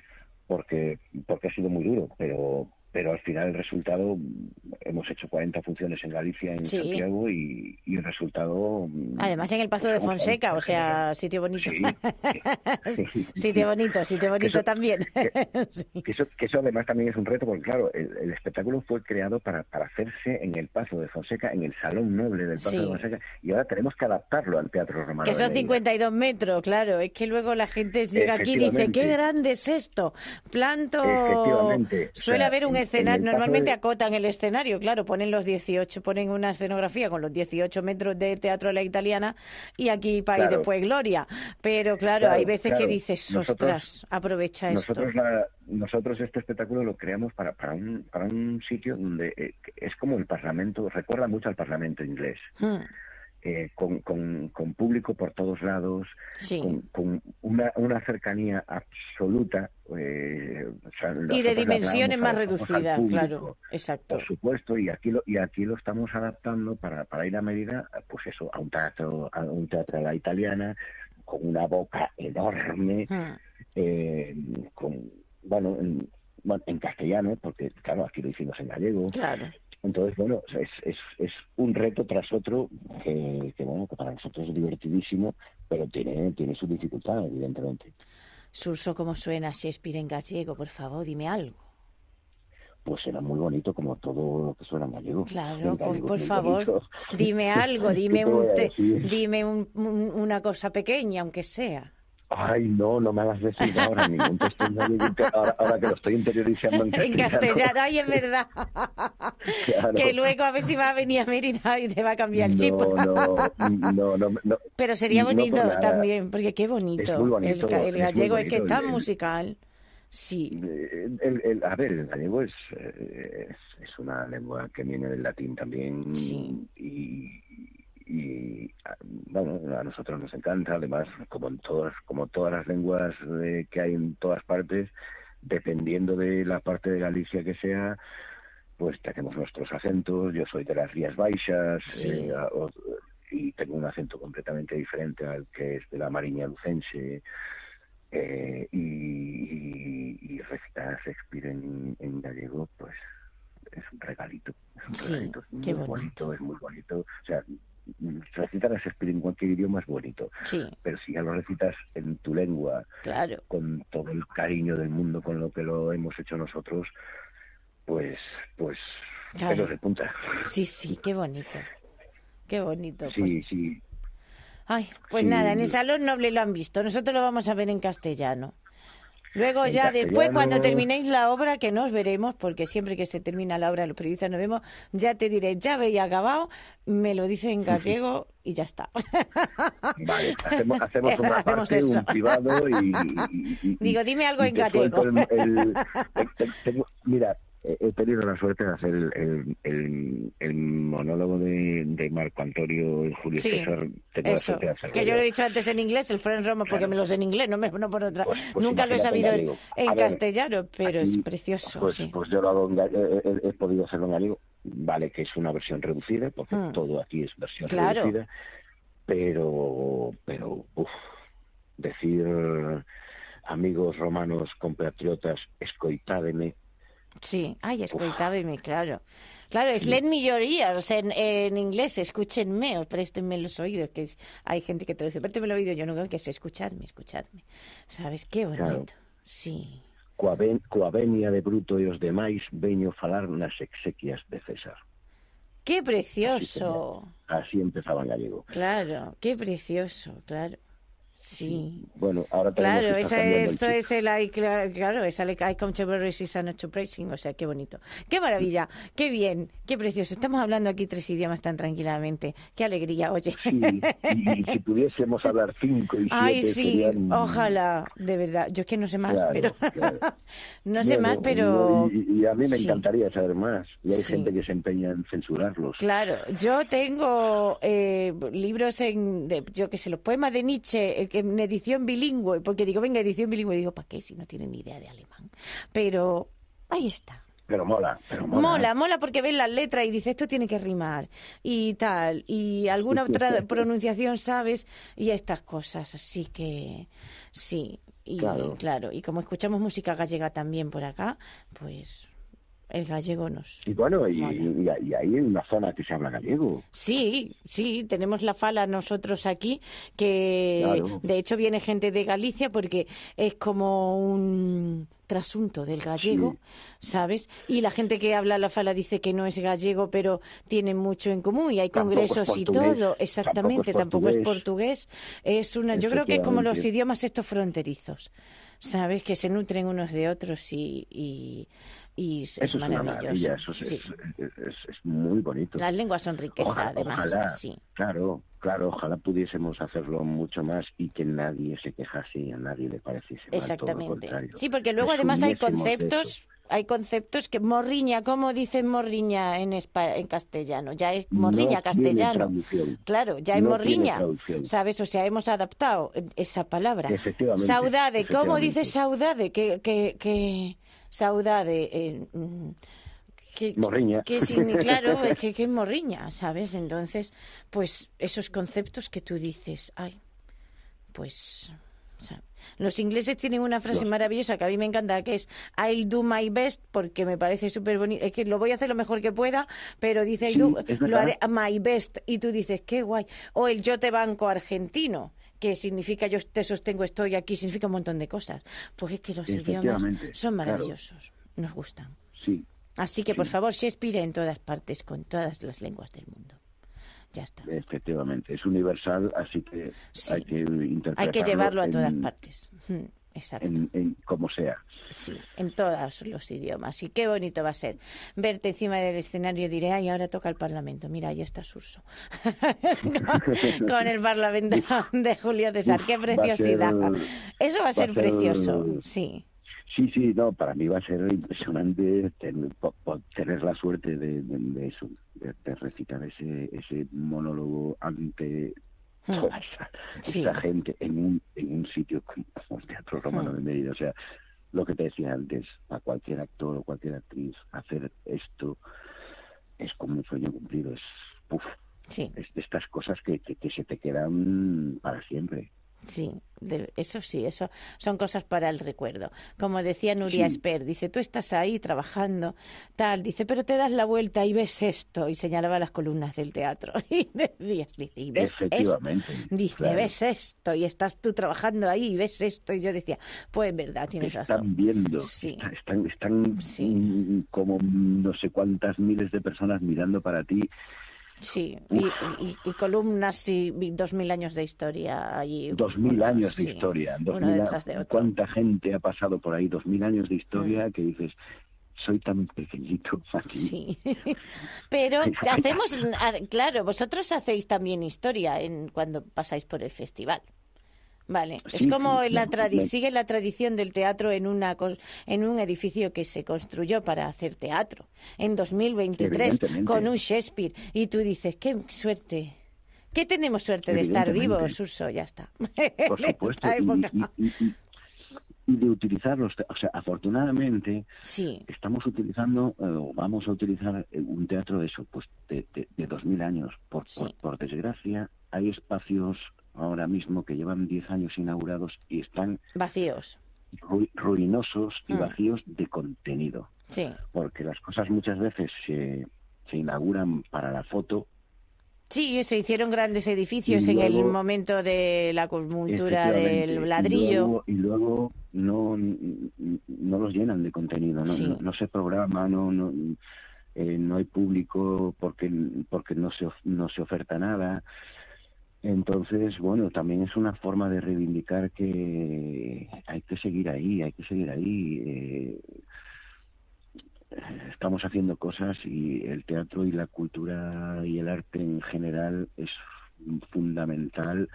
porque, porque ha sido muy duro, pero, pero al final el resultado, hemos hecho 40 funciones en Galicia, en Sí. Santiago, y, y el resultado... mm, Además en el Pazo de pues, Fonseca, o sea, [LAUGHS] sitio bonito. sitio bonito, sitio bonito Eso- también. Que [LAUGHS] eso, que eso además también es un reto, porque claro, el, el espectáculo fue creado para, para hacerse en el Pazo de Fonseca, en el Salón Noble del Pazo Sí. de Fonseca, y ahora tenemos que adaptarlo al Teatro Romano. Que son Leida. 52 metros, claro. Es que luego la gente llega aquí y dice, qué grande es esto. Planto... Suele haber un en- en escenario, normalmente de- acotan el escenario, claro, ponen los 18, ponen una escenografía con los 18 metros de teatro a la italiana y aquí y Claro. después Gloria. Pero claro, Claro, hay veces que dices, Nosotros- ostras, aprovecha esto. Nosotros, la- nosotros este espectáculo lo creamos para, para, un, para un sitio donde eh, es como el Parlamento, recuerda mucho al Parlamento inglés. Hmm. Eh, con, con, con público por todos lados, Sí. con, con una, una cercanía absoluta. eh, o sea, Y de dimensiones más reducidas, claro, exacto. Por supuesto, y aquí lo, y aquí lo estamos adaptando para, para ir a medida, pues eso, a un teatro, a un teatro a la italiana, con una boca enorme, Hmm. eh, con, bueno, en, bueno, en castellano, porque claro, aquí lo hicimos en gallego. Claro. Entonces, bueno, es, es, es un reto tras otro que, que, bueno, que para nosotros es divertidísimo, pero tiene, tiene su dificultad, evidentemente. Suso, ¿cómo suena Shakespeare en gallego? Por favor, dime algo. Pues era muy bonito como todo lo que suena en gallego. Claro, En por, gallego favor, bonito. dime algo, [LAUGHS] ¿Qué dime un, dime un- un- una cosa pequeña, aunque sea. Ay, no, no me hagas decir [LAUGHS] ahora ningún que ahora, ahora que lo estoy interiorizando en [LAUGHS] En castellano. castellano, ay, es verdad. [LAUGHS] Claro. Que luego a ver si va a venir a Mérida y te va a cambiar el chip. No, no, no, no. Pero sería No por bonito también, porque qué bonito. Es muy bonito, el, el es gallego es que es bonito, tan musical. Sí. El, el- a ver, el gallego es, eh, es, es una lengua que viene del latín también y, y, ah, bueno, a nosotros nos encanta, además, como en todas, como todas las lenguas eh, que hay en todas partes, dependiendo de la parte de Galicia que sea, pues tenemos nuestros acentos, yo soy de las Rías Baixas, Sí. eh, o- y tengo un acento completamente diferente al que es de la Mariña Lucense, eh, y, y, y recitar a Shakespeare en, en gallego, pues es un regalito, es un Sí, regalito, es muy qué bonito. es muy bonito. O sea, recitar a Shakespeare en cualquier idioma es bonito, Sí, pero si ya lo recitas en tu lengua, claro. con todo el cariño del mundo con lo que lo hemos hecho nosotros, pues, pues, Claro. pelos de punta. Sí, sí, qué bonito. Qué bonito. pues. Sí, sí. Ay, pues Sí. nada, en el Salón Noble lo han visto. Nosotros lo vamos a ver en castellano. Luego En ya después, cuando terminéis la obra, que nos veremos, porque siempre que se termina la obra los periodistas nos vemos, ya te diré, ya veis acabado, me lo dice en gallego y ya está. [LAUGHS] Vale, hacemos, hacemos [LAUGHS] una Hacemos parte, eso. un privado y, y- y- Digo, dime algo en gallego. el- el- el- [LAUGHS] tengo- mira, he he tenido la suerte de hacer el, el- el- el monólogo de, de Marco Antonio y Julio Sí, César. Tengo la Eso, suerte de hacerlo que yo lo he dicho antes en inglés, el Friend Roma, porque me lo sé en inglés, no, me, no por otra. pues Nunca lo he en sabido en, ver, castellano, pero es precioso. Pues, sí. pues yo lo hago en ga- he, he- he podido hacerlo en gallego. Vale, que es una versión reducida, porque Mm. todo aquí es versión Claro. reducida. Pero, pero, uf, decir amigos romanos, compatriotas, escoitádeme, Sí, ay, escoitábeme, claro. Claro, es let me your ears en, en inglés, escúchenme o préstenme los oídos, que es- hay gente que traduce, préstenme los oídos, yo no que es escuchadme, escuchadme. ¿Sabes qué bonito? Claro. Sí. coa, ven, coa venia de Bruto e os demais, veño falar nas exequias de César. Qué precioso. Así empezaba en gallego. Claro, qué precioso, claro. Sí. Bueno, ahora Claro, esa, el esto es el I, cla- claro, es el I come to Berries is an to praising, o sea, qué bonito. Qué maravilla, qué bien, qué precioso. Estamos hablando aquí tres idiomas tan tranquilamente. Qué alegría, oye. Y si pudiésemos hablar cinco y siete Ay, sí, serían... ojalá, de verdad. Yo es que no sé más, Claro, pero claro. [LAUGHS] no sé Bueno, más, pero Y, y a mí me Sí. encantaría saber más. Y hay Sí. gente que se empeña en censurarlos. Claro, yo tengo eh, libros en, de, yo que sé, los poemas de Nietzsche eh, en edición bilingüe, porque digo, venga, edición bilingüe, digo, ¿para qué si no tienen ni idea de alemán? Pero ahí está. Pero mola, pero mola. Mola, mola porque ves las letras y dices, esto tiene que rimar y tal, y alguna otra pronunciación sabes y estas cosas, así que sí, y Claro. claro, y como escuchamos música gallega también por acá, pues el gallego nos... Y bueno, y, y, y hay una zona que se habla gallego. Sí, sí, tenemos la fala nosotros aquí, que Claro. de hecho viene gente de Galicia porque es como un trasunto del gallego, ¿sabes? Y la gente que habla la fala dice que no es gallego, pero tiene mucho en común y hay congresos y todo, exactamente, tampoco es tampoco es portugués. es una, yo creo que es como los idiomas estos fronterizos. ¿sabes? Que se nutren unos de otros y, y, y es Eso es una maravilloso. maravilla, eso es, Sí. es- es- es muy bonito. Las lenguas son riqueza, Ojalá, además. ojalá, Sí. claro, claro, ojalá pudiésemos hacerlo mucho más y que nadie se quejase y a nadie le pareciese mal, todo lo Exactamente. contrario. Sí, porque luego además hay conceptos, hay conceptos que morriña, ¿cómo dicen morriña en espa- en castellano? Ya es morriña No castellano. Claro, ya No tiene morriña. ¿sabes? O sea, hemos adaptado esa palabra. Efectivamente, Saudade, ¿cómo efectivamente. dice saudade? Que, que, que saudade, eh, que, Morriña. que [LAUGHS] claro, es que, que es morriña, ¿sabes? Entonces, pues esos conceptos que tú dices, ay, pues... o sea, los ingleses tienen una frase maravillosa que a mí me encanta, que es I'll do my best, porque me parece súper bonito. Es que lo voy a hacer lo mejor que pueda, pero dice Sí, "I'll do- lo haré my best. Y tú dices, qué guay. O el yo te banco argentino, que significa yo te sostengo, estoy aquí, significa un montón de cosas. Pues es que los idiomas son claro. maravillosos, nos gustan. Sí, Así que, por favor, Shakespeare en todas partes, con todas las lenguas del mundo. Ya está. efectivamente, es universal, así que Sí. hay que interpretarlo Hay que llevarlo a todas partes. Exacto. En, en como sea. Sí, en todos los idiomas. Y qué bonito va a ser verte encima del escenario y diré, ay, ahora toca el Parlamento. Mira, ahí está Surso. con, [LAUGHS] [LAUGHS] con el Parlamento de Julio César. Qué va preciosidad. ser- Eso va a ser va a ser- precioso. Sí. Sí, sí, no, para mí va a ser impresionante ten- po- po- tener la suerte de, de- de eso, de, de recitar ese, ese monólogo ante. [LAUGHS] toda esa, Sí. esa gente en un, en un sitio como [LAUGHS] el Teatro Romano de Mérida. O sea, lo que te decía antes, a cualquier actor o cualquier actriz hacer esto es como un sueño cumplido, es, uf, Sí. es de estas cosas que, que, que se te quedan para siempre. Sí, de- eso sí, eso son cosas para el recuerdo. Como decía Nuria Sí. Esper, dice, tú estás ahí trabajando, tal, dice, pero te das la vuelta y ves esto, y señalaba las columnas del teatro. [LAUGHS] Y decías, dice, y ves esto, Efectivamente, dice, claro. ves esto, y estás tú trabajando ahí y ves esto, y yo decía, pues verdad, tienes están razón. viendo, Sí. están, están mm, como no sé cuántas miles de personas mirando para ti. Sí, y, y- y columnas y, dos mil años de historia allí. Dos mil años de historia. Dos uno mil a- detrás de otro. ¿Cuánta gente ha pasado por ahí? Dos mil años de Mm. historia que dices, soy tan pequeñito aquí. Sí. [LAUGHS] Pero hacemos, ah, claro, vosotros hacéis también historia en cuando pasáis por el festival. Vale, es Sí, como sí, la tradi- sigue la tradición del teatro en una en un edificio que se construyó para hacer teatro en 2023 Evidentemente. con un Shakespeare y tú dices, qué suerte. ¿Qué tenemos suerte de estar vivos, Urso? Ya está. Por [LAUGHS] supuesto. Y- y- y- y- de utilizarlos, o sea, afortunadamente Sí. estamos utilizando, eh, o vamos a utilizar eh, un teatro de eso, pues de, de, de 2000 años. Por, por, por desgracia, hay espacios ahora mismo que llevan 10 años inaugurados y están Vacíos. ru- ruinosos y Mm. vacíos de contenido. Sí. Porque las cosas muchas veces se, se inauguran para la foto. Sí, se hicieron grandes edificios en el momento de la cultura del y ladrillo. luego- Y luego, no, no los llenan de contenido, no, Sí. no, no se programa, no, no, eh, no hay público porque, porque no, se, no se oferta nada. Entonces, bueno, también es una forma de reivindicar que hay que seguir ahí, hay que seguir ahí. eh, estamos haciendo cosas y el teatro y la cultura y el arte en general es fundamental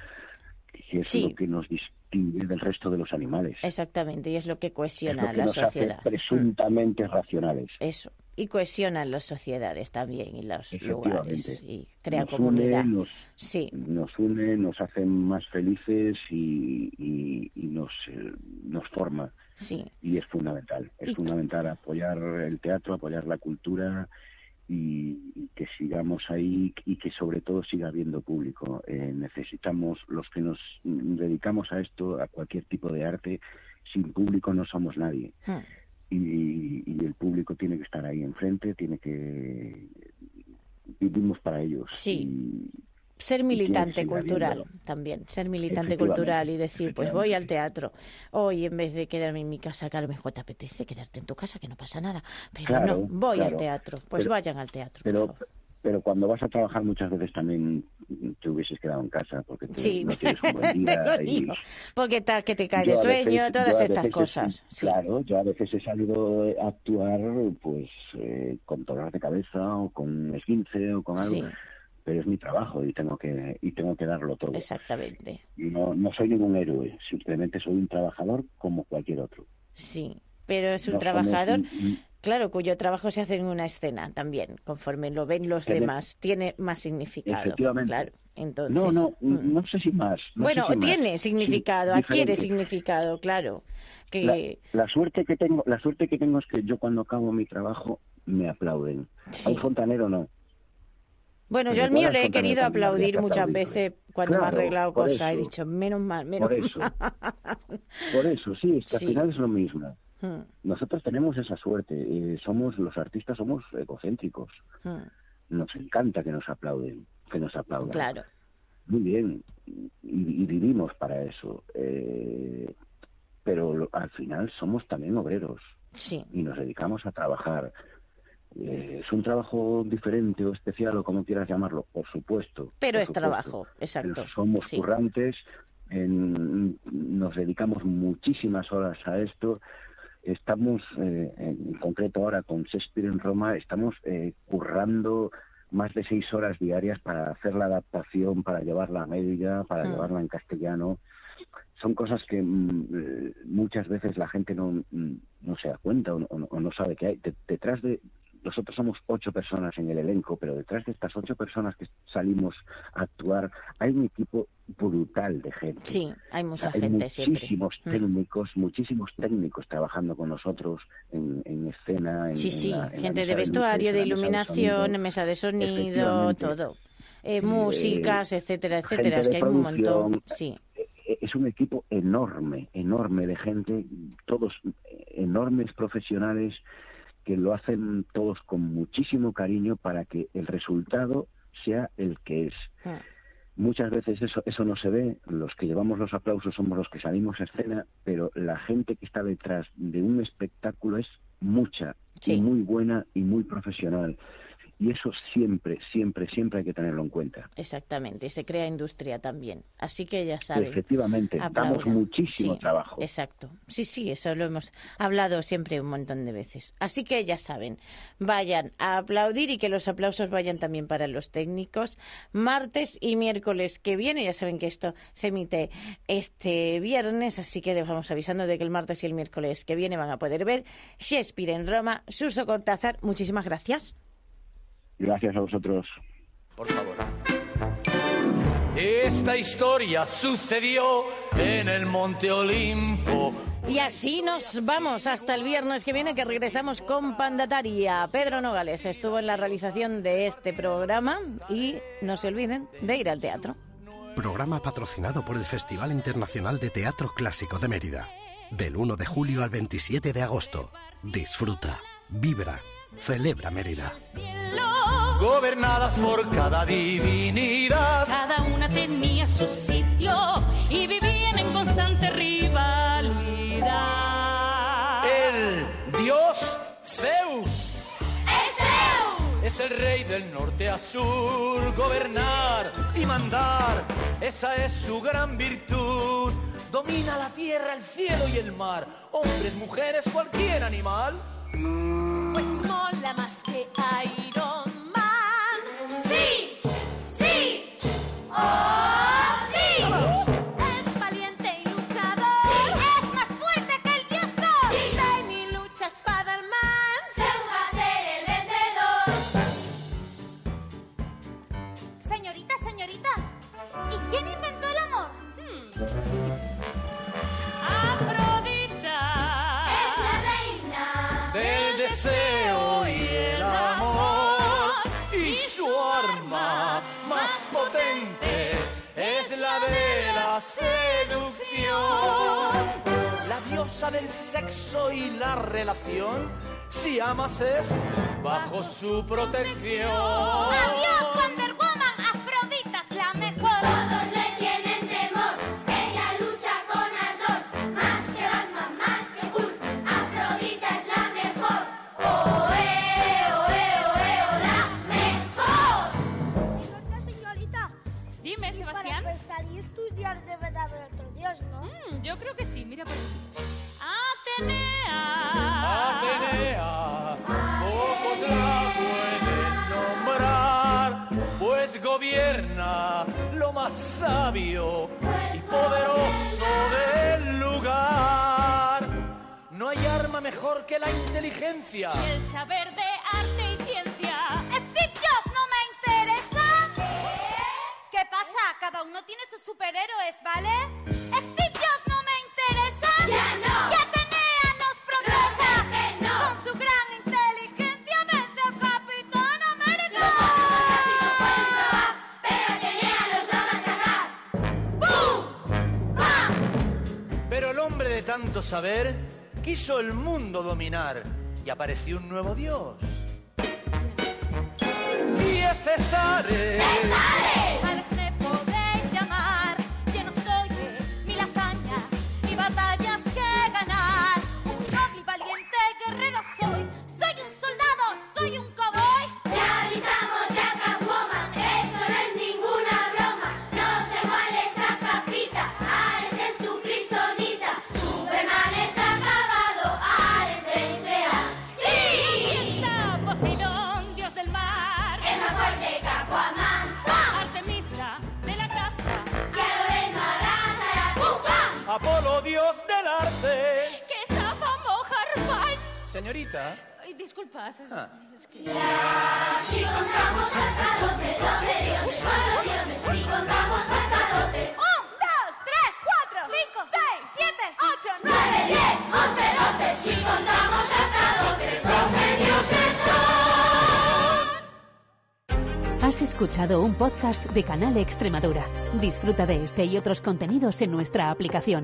y es Sí. lo que nos distingue del resto de los animales. Exactamente, y es lo que Es cohesiona lo a que la nos sociedad. hace presuntamente racionales. Eso. Y cohesionan las sociedades también y los lugares y crea nos comunidad. Une, nos, Sí. nos une, nos hace más felices y, y- y nos, eh, nos forma. Sí. Y es fundamental. Es Y- fundamental apoyar el teatro, apoyar la cultura y, que sigamos ahí y que sobre todo siga habiendo público. Eh, necesitamos, los que nos dedicamos a esto, a cualquier tipo de arte, sin público no somos nadie. Hmm. Y, y el público tiene que estar ahí enfrente, tiene que... Vivimos para ellos. Sí. Ser militante cultural también, ser militante cultural y decir, pues voy al teatro. Hoy en vez de quedarme en mi casa, que a lo mejor te apetece quedarte en tu casa, que no pasa nada. Pero Claro, no, voy al teatro. Pues Pero- vayan al teatro. Pero, pero cuando vas a trabajar muchas veces también te hubieses quedado en casa porque te- Sí, no tienes un buen [LAUGHS] te día. y-. Porque tal que te cae de sueño, veces- todas estas cosas. sí, Claro, yo a veces he salido a actuar pues eh, con dolor de cabeza o con esguince o con algo, Sí. pero es mi trabajo y tengo que y tengo que darlo todo. Exactamente. No, no soy ningún héroe, simplemente soy un trabajador como cualquier otro. Sí, pero es un No trabajador, claro, cuyo trabajo se hace en una escena también, conforme lo ven los demás. Tiene más significado. Efectivamente. Claro, entonces. No, no, mm. no sé si más. no bueno, si más. tiene Sí, significado, adquiere significado, claro. Que La, la suerte que tengo, la suerte que tengo es que yo cuando acabo mi trabajo me aplauden. A un fontanero no. Bueno, Pues yo al mío le he querido aplaudir muchas veces cuando me ha arreglado cosas. He dicho, menos mal, menos Por eso. mal. [LAUGHS] Por eso, sí, es que Sí. al final es lo mismo. Mm, Nosotros tenemos esa suerte. eh, somos los artistas, somos egocéntricos. mm, Nos encanta que nos aplauden, que nos aplaudan. Claro. Muy bien, y, y vivimos para eso. eh, pero lo- al final somos también obreros Sí. y nos dedicamos a trabajar. Eh, es un trabajo diferente o especial o como quieras llamarlo, por supuesto. Pero por es supuesto. trabajo, exacto. Somos sí. currantes, en- nos dedicamos muchísimas horas a esto. Estamos, eh, en concreto ahora con Shakespeare en Roma, estamos eh, currando más de seis horas diarias para hacer la adaptación, para llevarla a media, para llevarla en castellano. Son cosas que mm, eh, muchas veces la gente no, mm, no se da cuenta o no, o no- o no sabe que hay. De- detrás de nosotros somos ocho personas en el elenco, pero detrás de estas ocho personas que salimos a actuar hay un equipo brutal de gente. Sí, hay mucha O sea, hay gente siempre. muchísimos Mm. técnicos, muchísimos técnicos trabajando con nosotros en, en escena. En, Sí, sí, en la gente de vestuario, de mesa iluminación, mesa de sonido, todo. Eh, Eh, músicas, etcétera, etcétera. gente Es de que hay un montón. Sí, Eh, Es un equipo enorme, enorme de gente, todos enormes profesionales que lo hacen todos con muchísimo cariño para que el resultado sea el que es. Ah. Muchas veces eso, eso no se ve, los que llevamos los aplausos somos los que salimos a escena, pero la gente que está detrás de un espectáculo es mucha, y muy buena y muy profesional. Y eso siempre, siempre, siempre hay que tenerlo en cuenta. exactamente. Y se crea industria también. Así que ya saben. Efectivamente, damos aplaudan. muchísimo Sí, trabajo. Exacto. Sí, sí, eso lo hemos hablado siempre un montón de veces. Así que ya saben, vayan a aplaudir y que los aplausos vayan también para los técnicos. Martes y miércoles que viene, ya saben que esto se emite este viernes, así que les vamos avisando de que el martes y el miércoles que viene van a poder ver Shakespeare en Roma. Suso Cortázar, muchísimas gracias. Gracias a vosotros. Por favor. Esta historia sucedió en el Monte Olimpo. Y así nos vamos hasta el viernes que viene que regresamos con Pandataria. Pedro Nogales estuvo en la realización de este programa y no se olviden de ir al teatro. Programa patrocinado por el Festival Internacional de Teatro Clásico de Mérida. Del 1 de julio al 27 de agosto. Disfruta, vibra, celebra Mérida. Gobernadas por cada divinidad. Cada una tenía su sitio y vivían en constante rivalidad. El dios Zeus. Es el rey del norte a sur, gobernar y mandar, esa es su gran virtud. Domina la tierra, el cielo y el mar, hombres, mujeres, cualquier animal. quiso el mundo dominar y apareció un nuevo dios. Y es César. de Canal Extremadura. Disfruta de este y otros contenidos en nuestra aplicación.